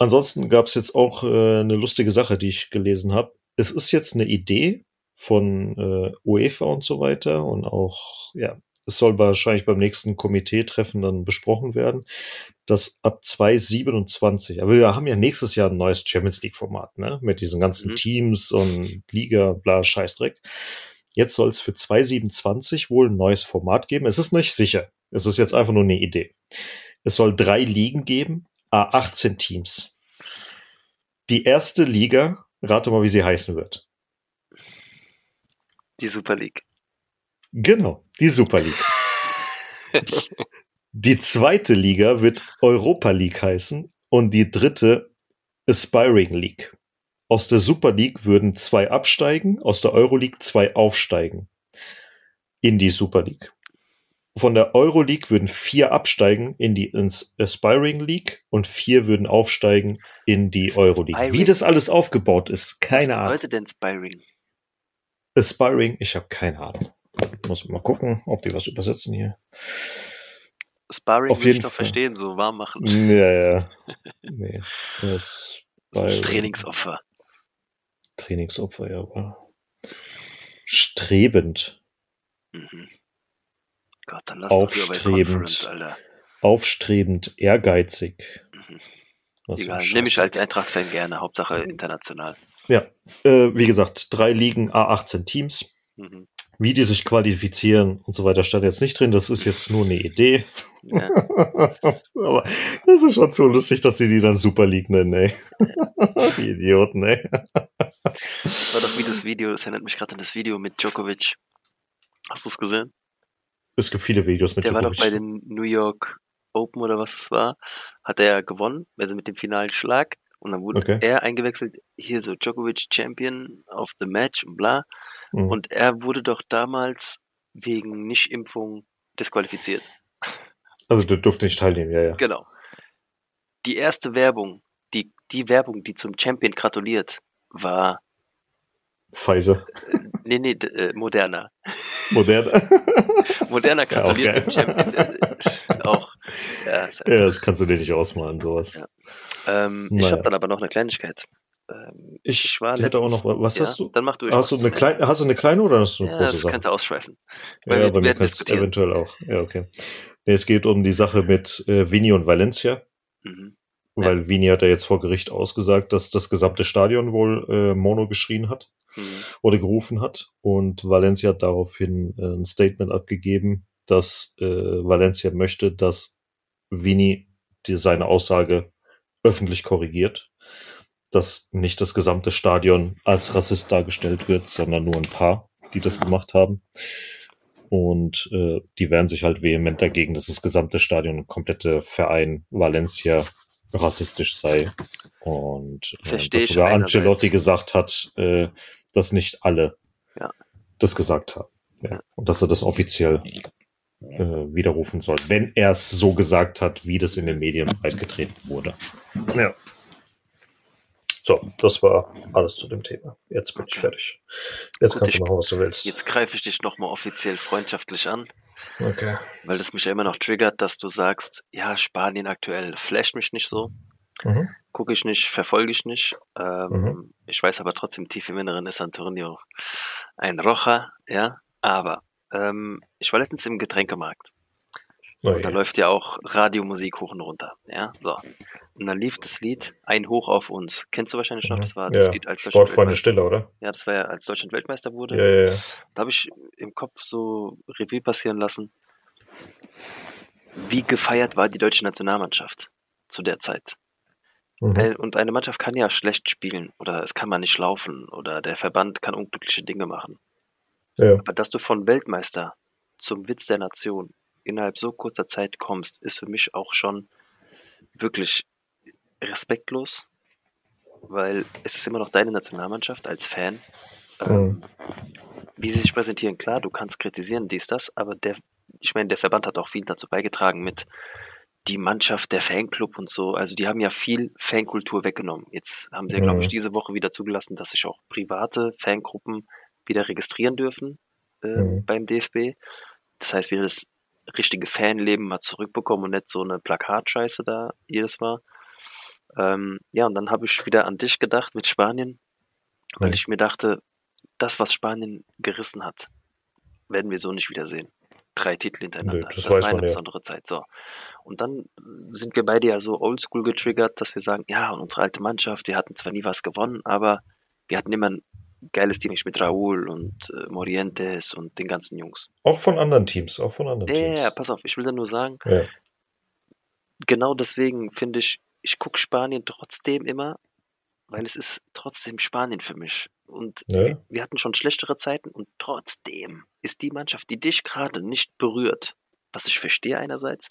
Ansonsten gab es jetzt auch äh, eine lustige Sache, die ich gelesen habe. Es ist jetzt eine Idee von äh, UEFA und so weiter und auch, ja, es soll wahrscheinlich beim nächsten Komiteetreffen dann besprochen werden, dass ab 2027, aber wir haben ja nächstes Jahr ein neues Champions League Format, ne, mit diesen ganzen Mhm. Teams und Liga, bla, Scheißdreck. Jetzt soll es für 2027 wohl ein neues Format geben. Es ist nicht sicher. Es ist jetzt einfach nur eine Idee. Es soll drei Ligen geben, a 18 Teams. Die erste Liga, rate mal, wie sie heißen wird. Die Super League. Genau, die Super League. Die zweite Liga wird Europa League heißen und die dritte Aspiring League. Aus der Super League würden zwei absteigen, aus der Euro League zwei aufsteigen in die Super League. von der Euroleague würden vier absteigen in die ins Aspiring League und vier würden aufsteigen in die Was ist Euroleague. Wie Aspiring? das alles aufgebaut ist, Was keine Ahnung. bedeutet denn Spiring? Aspiring, ich habe keine Ahnung. Muss mal gucken, ob die was übersetzen hier. Sparring Auf will ich jeden noch Fall. verstehen, so warm machen. Ja, ja. Nee. Das ist Aspiring. Trainingsopfer. Trainingsopfer, ja. aber Strebend, Mhm. Gott, dann lass Aufstrebend. Aufstrebend, ehrgeizig. Mhm. Egal, nehme ich als Eintracht-Fan gerne, Hauptsache international. Ja, äh, wie gesagt, drei Ligen, A18 Teams. Mhm. Wie die sich qualifizieren und so weiter stand jetzt nicht drin. Das ist jetzt nur eine Idee. Ja, Aber das ist schon so lustig, dass sie die dann Super League nennen, ey. die Idioten, ey. Das war doch wie das Video, das erinnert mich gerade an das Video mit Djokovic. Hast du es gesehen? Es gibt viele Videos mit Der war doch Djokovic. bei den New York Open oder was es war. Hat er gewonnen, also mit dem finalen Schlag. Und dann wurde Okay. er eingewechselt, hier so Djokovic Champion of the Match und bla. Mhm. Und er wurde doch damals wegen Nichtimpfung disqualifiziert. Also der durfte nicht teilnehmen, ja, ja. Genau. Die erste Werbung, die, die Werbung, die zum Champion gratuliert, war, Pfizer. nee, nee, d- äh, Moderna. Modern. Moderna Ja, gratuliert okay. dem Champion. Äh, auch. Ja, ja, das kannst du dir nicht ausmalen, sowas. Ja. Ähm, Ich habe dann aber noch eine Kleinigkeit. Ähm, Ich, Ich war hätte auch letztens- noch, was ja, hast du? Dann mach du. Hast du eine kleine, hast du eine kleine oder hast du eine Ja, große das Sache? könnte ausschweifen. Ja, Weil wir bei mir kannst eventuell auch. Ja, okay. Nee, es geht um die Sache mit äh, Vini und Valencia, Mhm. Weil Vini hat ja jetzt vor Gericht ausgesagt, dass das gesamte Stadion wohl äh, Mono geschrien hat Mhm. oder gerufen hat und Valencia hat daraufhin äh, ein Statement abgegeben, dass äh, Valencia möchte, dass Vini die, seine Aussage öffentlich korrigiert, dass nicht das gesamte Stadion als Rassist dargestellt wird, sondern nur ein paar, die das gemacht haben. Und äh, die wehren sich halt vehement dagegen, dass das gesamte Stadion, komplette Verein Valencia rassistisch sei. Und äh, dass ich sogar. Ancelotti gesagt hat, äh, dass nicht alle Ja. das gesagt haben. Ja. Und dass er das offiziell äh, widerrufen soll, wenn er es so gesagt hat, wie das in den Medien breitgetreten wurde. Ja. So, das war alles zu dem Thema. Jetzt bin ich Okay. fertig. Jetzt Gut, kannst ich- du machen, was du willst. Jetzt greife ich dich nochmal offiziell freundschaftlich an, Okay. weil es mich ja immer noch triggert, dass du sagst, ja, Spanien aktuell flasht mich nicht so, Mhm. gucke ich nicht, verfolge ich nicht. Ähm, Mhm. Ich weiß aber trotzdem, tief im Inneren ist Antonio ein Rocher, ja. Aber ähm, ich war letztens im Getränkemarkt. Oh Und da je. läuft ja auch Radiomusik hoch und runter. Ja, so. Und dann lief das Lied Ein Hoch auf uns. Kennst du wahrscheinlich noch? Mhm. Das war das Ja, Lied als Deutschland Sportfreunde Weltmeister. Stille, oder? Ja, das war ja als Deutschland Weltmeister wurde. Ja, ja, ja. Da habe ich im Kopf so Revue passieren lassen. Wie gefeiert war die deutsche Nationalmannschaft zu der Zeit? Mhm. Ein- Und eine Mannschaft kann ja schlecht spielen oder es kann mal nicht laufen oder der Verband kann unglückliche Dinge machen. ja. Aber dass du von Weltmeister zum Witz der Nation innerhalb so kurzer Zeit kommst, ist für mich auch schon wirklich respektlos, weil es ist immer noch deine Nationalmannschaft als Fan. Ähm, wie sie sich präsentieren, klar, du kannst kritisieren, dies, das, aber der, ich meine, der Verband hat auch viel dazu beigetragen mit die Mannschaft, der Fanclub und so. Also die haben ja viel Fankultur weggenommen. Jetzt haben sie ja, glaube ich, Mhm. diese Woche wieder zugelassen, dass sich auch private Fangruppen wieder registrieren dürfen äh, Mhm. beim DFB. Das heißt, wieder das richtige Fanleben mal zurückbekommen und nicht so eine Plakatscheiße da jedes Mal. Ähm, ja, und dann habe ich wieder an dich gedacht mit Spanien, weil ich mir dachte, das, was Spanien gerissen hat, werden wir so nicht wiedersehen. Drei Titel hintereinander. Nö, das das war eine man ja. besondere Zeit. So. Und dann sind wir beide ja so oldschool getriggert, dass wir sagen, ja, und unsere alte Mannschaft, wir hatten zwar nie was gewonnen, aber wir hatten immer ein geiles Team mit Raúl und äh, Morientes und den ganzen Jungs. Auch von anderen Teams, auch von anderen Ja, ja, Teams. ja, pass auf, ich will da nur sagen, Ja. genau deswegen finde ich, ich gucke Spanien trotzdem immer, weil es ist trotzdem Spanien für mich. Und Ja. wir, hatten schon schlechtere Zeiten und trotzdem ist die Mannschaft, die dich gerade nicht berührt, was ich verstehe einerseits,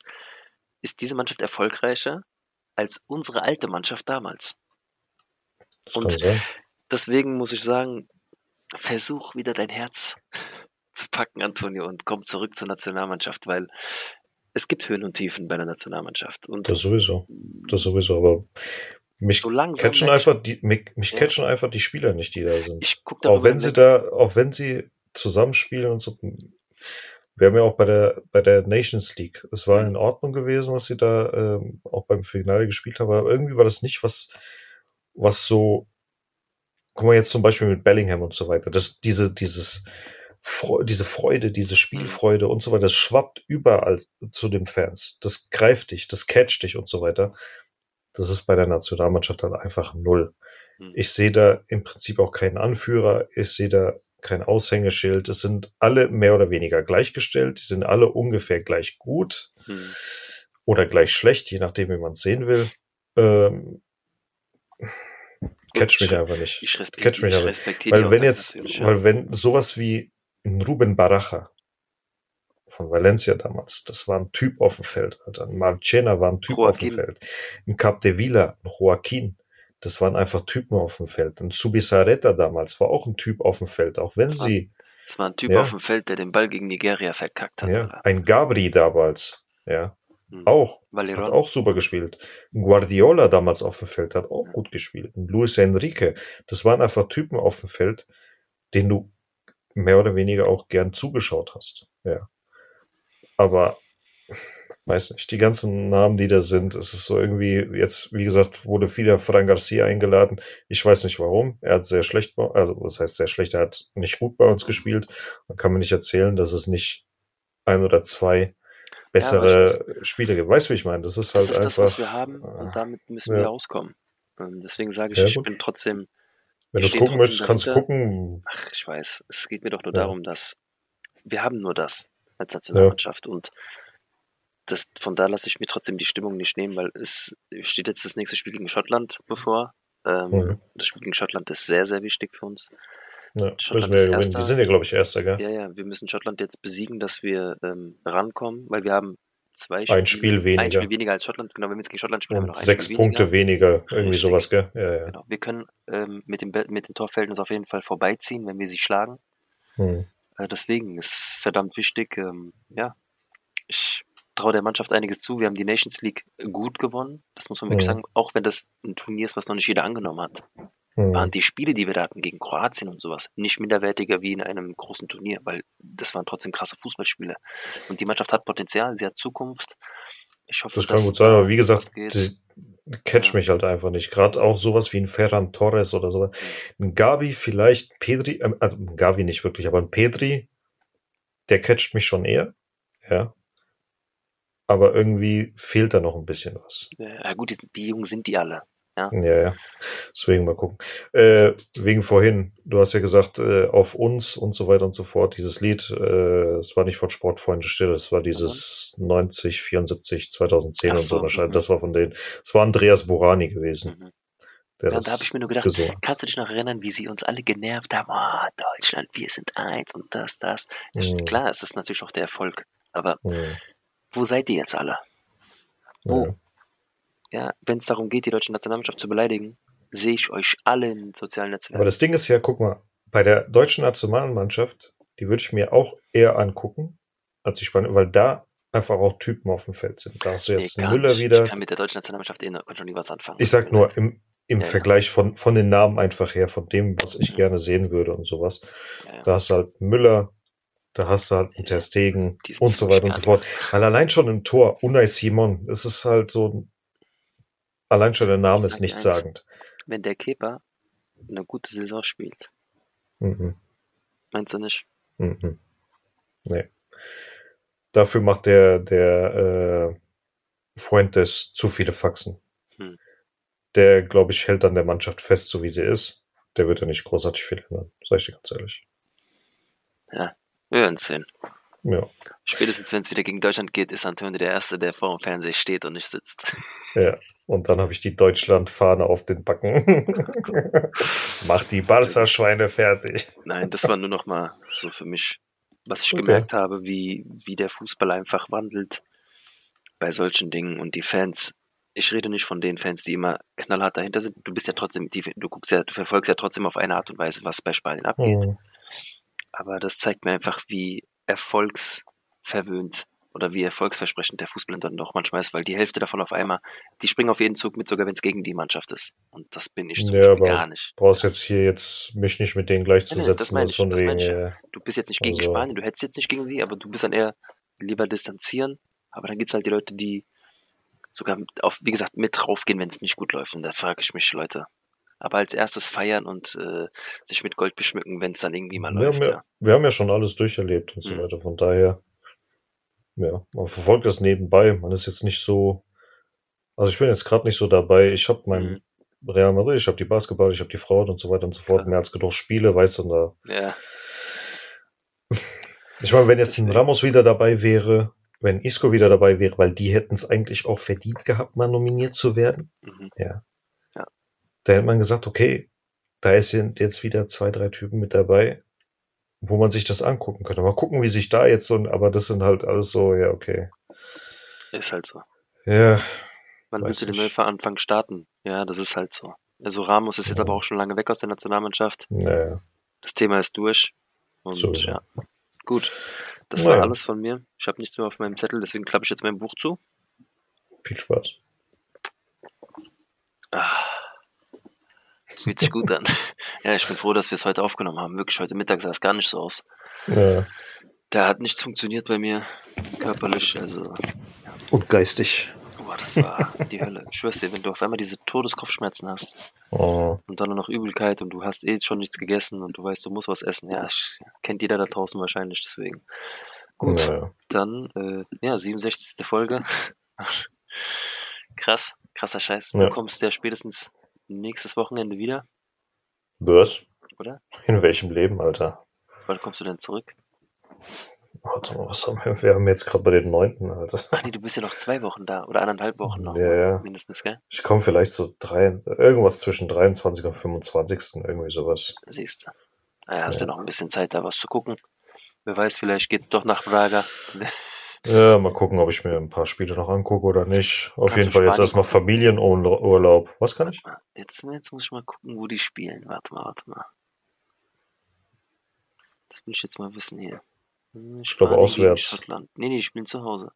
ist diese Mannschaft erfolgreicher als unsere alte Mannschaft damals. Das Und sein. Deswegen muss ich sagen, versuch wieder dein Herz zu packen, Antonio, und komm zurück zur Nationalmannschaft, weil es gibt Höhen und Tiefen bei der Nationalmannschaft. Und Das sowieso. Das sowieso, aber mich So catchen einfach die, mich, mich Ja. catchen einfach die Spieler nicht, die da sind. ich gucke da Auch wenn sie da, auch wenn sie zusammenspielen und so. Wir haben ja auch bei der, bei der Nations League. Es war in Ordnung gewesen, was sie da ähm, auch beim Finale gespielt haben, aber irgendwie war das nicht was, was so, guck mal jetzt zum Beispiel mit Bellingham und so weiter, das, diese, dieses, Fre- diese Freude, diese Spielfreude und so weiter, das schwappt überall zu den Fans. Das greift dich, das catcht dich und so weiter. Das ist bei der Nationalmannschaft halt einfach null. Hm. Ich sehe da im Prinzip auch keinen Anführer. Ich sehe da kein Aushängeschild. Es sind alle mehr oder weniger gleichgestellt. Die sind alle ungefähr gleich gut Hm. oder gleich schlecht, je nachdem, wie man es sehen will. Ähm, catch mich ich- einfach nicht. Ich, Catch mich ich aber. respektiere Weil wenn jetzt, weil wenn sowas wie ein Ruben Baraja von Valencia damals, das war ein Typ auf dem Feld, Alter. Ein Marchena war ein Typ auf dem Joaquin. Feld. Ein Cap de Villa, ein Joaquin, das waren einfach Typen auf dem Feld. Ein Subisareta damals war auch ein Typ auf dem Feld, auch wenn Das war- sie, Es war ein Typ Ja. auf dem Feld, der den Ball gegen Nigeria verkackt hat. ja, ein Gabri damals, ja, Hm. auch, hat Valeron. auch super gespielt. Ein Guardiola damals auf dem Feld hat auch gut gespielt. Ein Luis Enrique, das waren einfach Typen auf dem Feld, denen du mehr oder weniger auch gern zugeschaut hast. Ja. Aber weiß nicht, die ganzen Namen, die da sind, es ist so irgendwie, jetzt, wie gesagt, wurde wieder Fran Garcia eingeladen. Ich weiß nicht warum. Er hat sehr schlecht, also was heißt sehr schlecht, er hat nicht gut bei uns gespielt. Man kann mir nicht erzählen, dass es nicht ein oder zwei bessere Spiele gibt. Weißt du, wie ich meine? Das ist halt Das ist einfach. das, was wir haben äh, und damit müssen ja. wir auskommen. Ähm, Deswegen sage ich, Ja, ich bin trotzdem, Wenn du gucken möchtest, kannst du gucken. ach, ich weiß, es geht mir doch nur Ja. darum, dass wir haben nur das als Nationalmannschaft und das, von da lasse ich mir trotzdem die Stimmung nicht nehmen, weil es steht jetzt das nächste Spiel gegen Schottland bevor. Ähm, Mhm. Das Spiel gegen Schottland ist sehr, sehr wichtig für uns. Ja, Schottland wir ist ja. Die sind ja, glaube ich, Erster, gell? Ja, ja, wir müssen Schottland jetzt besiegen, dass wir ähm, rankommen, weil wir haben zwei Ein Spiel weniger. Ein Spiel weniger als Schottland. Genau, wenn wir jetzt gegen Schottland spielen, haben wir Und noch ein sechs Spiel Punkte weniger. weniger. Irgendwie Richtig. sowas, gell? Ja, ja. Genau. Wir können ähm, mit, dem, mit dem Torverhältnis auf jeden Fall vorbeiziehen, wenn wir sie schlagen. Hm. Äh, deswegen ist verdammt wichtig. Ähm, ja, ich traue der Mannschaft einiges zu. Wir haben die Nations League gut gewonnen. Das muss man wirklich Mhm. sagen. Auch wenn das ein Turnier ist, was noch nicht jeder angenommen hat, Hm. waren die Spiele, die wir da hatten gegen Kroatien und sowas, nicht minderwertiger wie in einem großen Turnier, weil das waren trotzdem krasse Fußballspiele. Und die Mannschaft hat Potenzial, sie hat Zukunft. Ich hoffe, Das kann gut sein, aber wie gesagt, catch mich halt einfach nicht. Gerade auch sowas wie ein Ferran Torres oder sowas. Ein Gavi vielleicht, Pedri, ähm, also ein Gavi nicht wirklich, aber ein Pedri, der catcht mich schon eher. Ja. Aber irgendwie fehlt da noch ein bisschen was. Ja, gut, die, die Jungen sind die alle. Ja, ja. Deswegen mal gucken. Äh, wegen vorhin, du hast ja gesagt, äh, auf uns und so weiter und so fort, dieses Lied, äh, es war nicht von Sportfreunde Stille, es war dieses 90, 74, 2010 Ach und so wahrscheinlich. mhm. Das war von denen. Es war Andreas Burani gewesen, Mhm. der Ja, da habe ich mir nur gedacht, gesungen kannst du dich noch erinnern, wie sie uns alle genervt haben? Oh, Deutschland, wir sind eins und das, das. Mhm. Klar, es ist natürlich auch der Erfolg. Aber Mhm. wo seid ihr jetzt alle? Wo? Ja. Ja, wenn es darum geht, die deutsche Nationalmannschaft zu beleidigen, sehe ich euch alle in sozialen Netzwerken. Aber das Ding ist ja, guck mal, bei der deutschen Nationalmannschaft, die würde ich mir auch eher angucken, als die Spanien, weil da einfach auch Typen auf dem Feld sind. Da hast du Nee, jetzt gar Müller nicht. wieder. Ich kann mit der deutschen Nationalmannschaft eh noch, schon nie was anfangen. Ich sag nur im, im Ja, ja. Vergleich von, von den Namen einfach her, von dem, was ich gerne sehen würde und sowas. Ja, ja. Da hast du halt Müller, da hast du halt einen Ter Stegen Die sind und so weiter und so fort. Weil allein schon im Tor, Unai Simon, es ist halt so ein, allein schon der Name ist nichtssagend. Wenn der Keeper eine gute Saison spielt, Mhm. meinst du nicht? Mhm. Nee. Dafür macht der, der äh, Fuentes zu viele Faxen. Hm. Der, glaube ich, hält an der Mannschaft fest, so wie sie ist. Der wird ja nicht großartig viel ändern, sag ich dir ganz ehrlich. Wir werden sehen. Ja, Spätestens wenn es wieder gegen Deutschland geht, ist Antonio der Erste, der vor dem Fernseher steht und nicht sitzt. ja. Und dann habe ich die Deutschland-Fahne auf den Backen. Mach die Barca-Schweine fertig. Nein, das war nur noch mal so für mich, was ich Okay. gemerkt habe, wie, wie der Fußball einfach wandelt bei solchen Dingen und die Fans. Ich rede nicht von den Fans, die immer knallhart dahinter sind. Du bist ja trotzdem, du guckst ja, du verfolgst ja trotzdem auf eine Art und Weise, was bei Spanien abgeht. Mhm. Aber das zeigt mir einfach, wie erfolgsverwöhnt oder wie erfolgsversprechend der Fußball dann doch manchmal ist, weil die Hälfte davon auf einmal, die springen auf jeden Zug mit, sogar wenn es gegen die Mannschaft ist. Und das bin ich zum Ja, Beispiel aber gar nicht. brauchst jetzt hier jetzt mich nicht mit denen Nee, nee, das gleichzusetzen. meine ich, das meine ich. äh, Du bist jetzt nicht gegen Also- Spanien, du hättest jetzt nicht gegen sie, aber du bist dann eher lieber distanzieren. Aber dann gibt es halt die Leute, die sogar auf, wie gesagt, mit draufgehen, wenn es nicht gut läuft. Und da frage ich mich, Leute. Aber als erstes feiern und äh, sich mit Gold beschmücken, wenn es dann irgendwie mal wir, läuft. haben Ja. ja, wir haben ja schon alles durcherlebt und so Mhm. weiter. Von daher, ja, man verfolgt das nebenbei. Man ist jetzt nicht so, also ich bin jetzt gerade nicht so dabei. Ich habe mein Mhm. Real Madrid, ich habe die Basketball, ich habe die Frauen und so weiter und so fort. Klar. Mehr als genug Spiele, weißt du, und da ja, Ich meine, wenn jetzt ein. Ramos wieder dabei wäre, wenn Isco wieder dabei wäre, weil die hätten es eigentlich auch verdient gehabt, mal nominiert zu werden, mhm. da hätte man gesagt, okay, da sind jetzt wieder zwei, drei Typen mit dabei, wo man sich das angucken könnte. Mal gucken, wie sich da jetzt so, aber das sind halt alles so, ja, okay. ist halt so. Ja, willst du den nicht. Neuanfang starten? Ja, das ist halt so. Also Ramos ist jetzt Ja. aber auch schon lange weg aus der Nationalmannschaft. naja. Das Thema ist durch. Und Sowieso. ja, gut. Das Naja. war alles von mir. Ich habe nichts mehr auf meinem Zettel, deswegen klappe ich jetzt mein Buch zu. Viel Spaß. Ah, fühlt sich gut an. ja, ich bin froh, dass wir es heute aufgenommen haben. Wirklich, heute Mittag sah es gar nicht so aus. Ja. Da hat nichts funktioniert bei mir körperlich. Also, Und geistig. boah, das war die Hölle. Ich schwör's dir, wenn du auf einmal diese Todeskopfschmerzen hast Oh, und dann noch Übelkeit und du hast eh schon nichts gegessen und du weißt, du musst was essen. Ja, ich, kennt jeder da draußen wahrscheinlich, deswegen. Gut, naja. dann, äh, ja, 67. Folge. Krass, krasser Scheiß. Ja. Du kommst ja spätestens nächstes Wochenende wieder, Was? oder? In welchem Leben, Alter? Wann kommst du denn zurück? Warte mal, was haben wir? Wir haben jetzt gerade bei den neunten, Alter. Ach nee, du bist ja noch zwei Wochen da oder anderthalb Wochen noch. Ja, ja. Mindestens, gell? Ich komme vielleicht so drei, irgendwas zwischen 23. und 25. irgendwie sowas. Siehst du. Naja, hast Ja. du noch ein bisschen Zeit, da was zu gucken. Wer weiß, vielleicht geht's doch nach Braga. Ja, mal gucken, ob ich mir ein paar Spiele noch angucke oder nicht. Auf Kannst jeden Fall jetzt Spanien erstmal? Familienurlaub. Was kann ich? Jetzt, jetzt muss ich mal gucken, wo die spielen. Warte mal, warte mal. Das will ich jetzt mal wissen hier. Hm, Ich glaube, Spanien auswärts. Schottland. Nee, nee, die spielen zu Hause.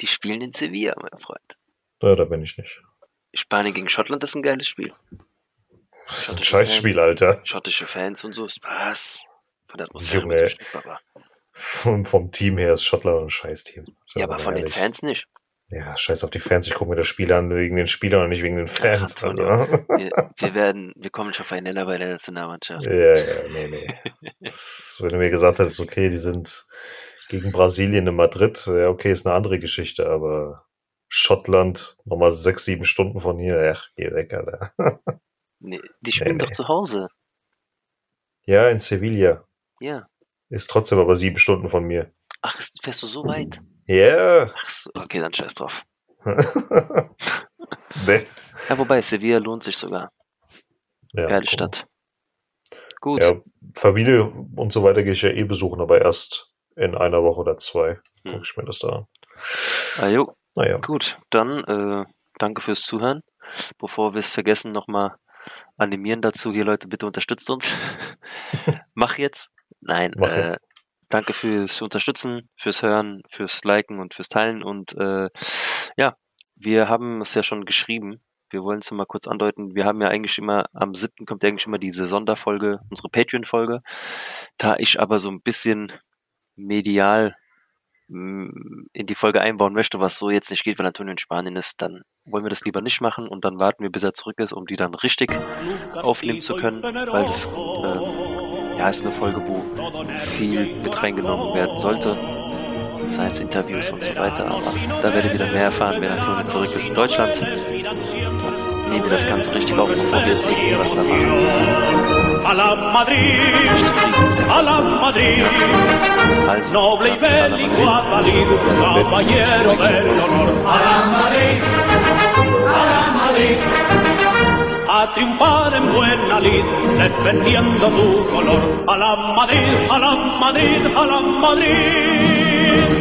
Die spielen in Sevilla, mein Freund. Ja, da bin ich nicht. Spanien gegen Schottland ist ein geiles Spiel. Das ist ein Scheißspiel. Alter. Schottische Fans und so. Was? Von der Atmosphäre Junge. Baba. Vom, vom Team her ist Schottland ein Scheißteam. Ja, aber von den ehrlich. Fans nicht. Ja, scheiß auf die Fans. Ich gucke mir das Spiel an wegen den Spielern und nicht wegen den Fans. Alter. Wir, wir werden, wir kommen schon Nenner bei der Nationalmannschaft. Ja, ja, nee, nee. Das, wenn du mir gesagt hättest, okay, die sind gegen Brasilien in Madrid, ja, okay, ist eine andere Geschichte, aber Schottland, nochmal sechs, sieben Stunden von hier, ach, geh weg, Alter. Nee, die spielen Nee, doch nee. zu Hause. Ja, in Sevilla. Ja. Ist trotzdem aber sieben Stunden von mir. Ach, fährst du so weit? Ja. Ach, so, okay, dann scheiß drauf. nee. Ja, wobei, Sevilla lohnt sich sogar. Ja, Geile guck. Stadt. Gut. Ja, Familie und so weiter gehe ich ja eh besuchen, aber erst in einer Woche oder zwei Hm. gucke ich mir das da an. Ah, jo, Naja, gut. Dann äh, danke fürs Zuhören. Bevor wir es vergessen, nochmal animieren dazu. Hier, Leute, bitte unterstützt uns. Mach jetzt. Nein, mach äh, jetzt. danke fürs Unterstützen, fürs Hören, fürs Liken und fürs Teilen. Und äh, ja, wir haben es ja schon geschrieben. Wir wollen es mal kurz andeuten. Wir haben ja eigentlich immer, am 7. kommt ja eigentlich immer diese Sonderfolge, unsere Patreon-Folge. Da ich aber so ein bisschen medial in die Folge einbauen möchte, was so jetzt nicht geht, weil Antonio in Spanien ist, dann wollen wir das lieber nicht machen und dann warten wir, bis er zurück ist, um die dann richtig aufnehmen zu können, weil das äh, ja ist eine Folge, wo viel mit reingenommen werden sollte, sei es Interviews und so weiter, aber da werdet ihr dann mehr erfahren, wenn Antonio zurück ist in Deutschland. Dann nehmen wir das Ganze richtig auf, bevor wir jetzt irgendwie was da machen. A la Madrid, a la. Madrid, Also, noble y a Madrid. Madrid, caballero del honor. A la Madrid, a la Madrid, a triunfar en buena lid, defendiendo tu color. A la Madrid, a la Madrid, a la Madrid.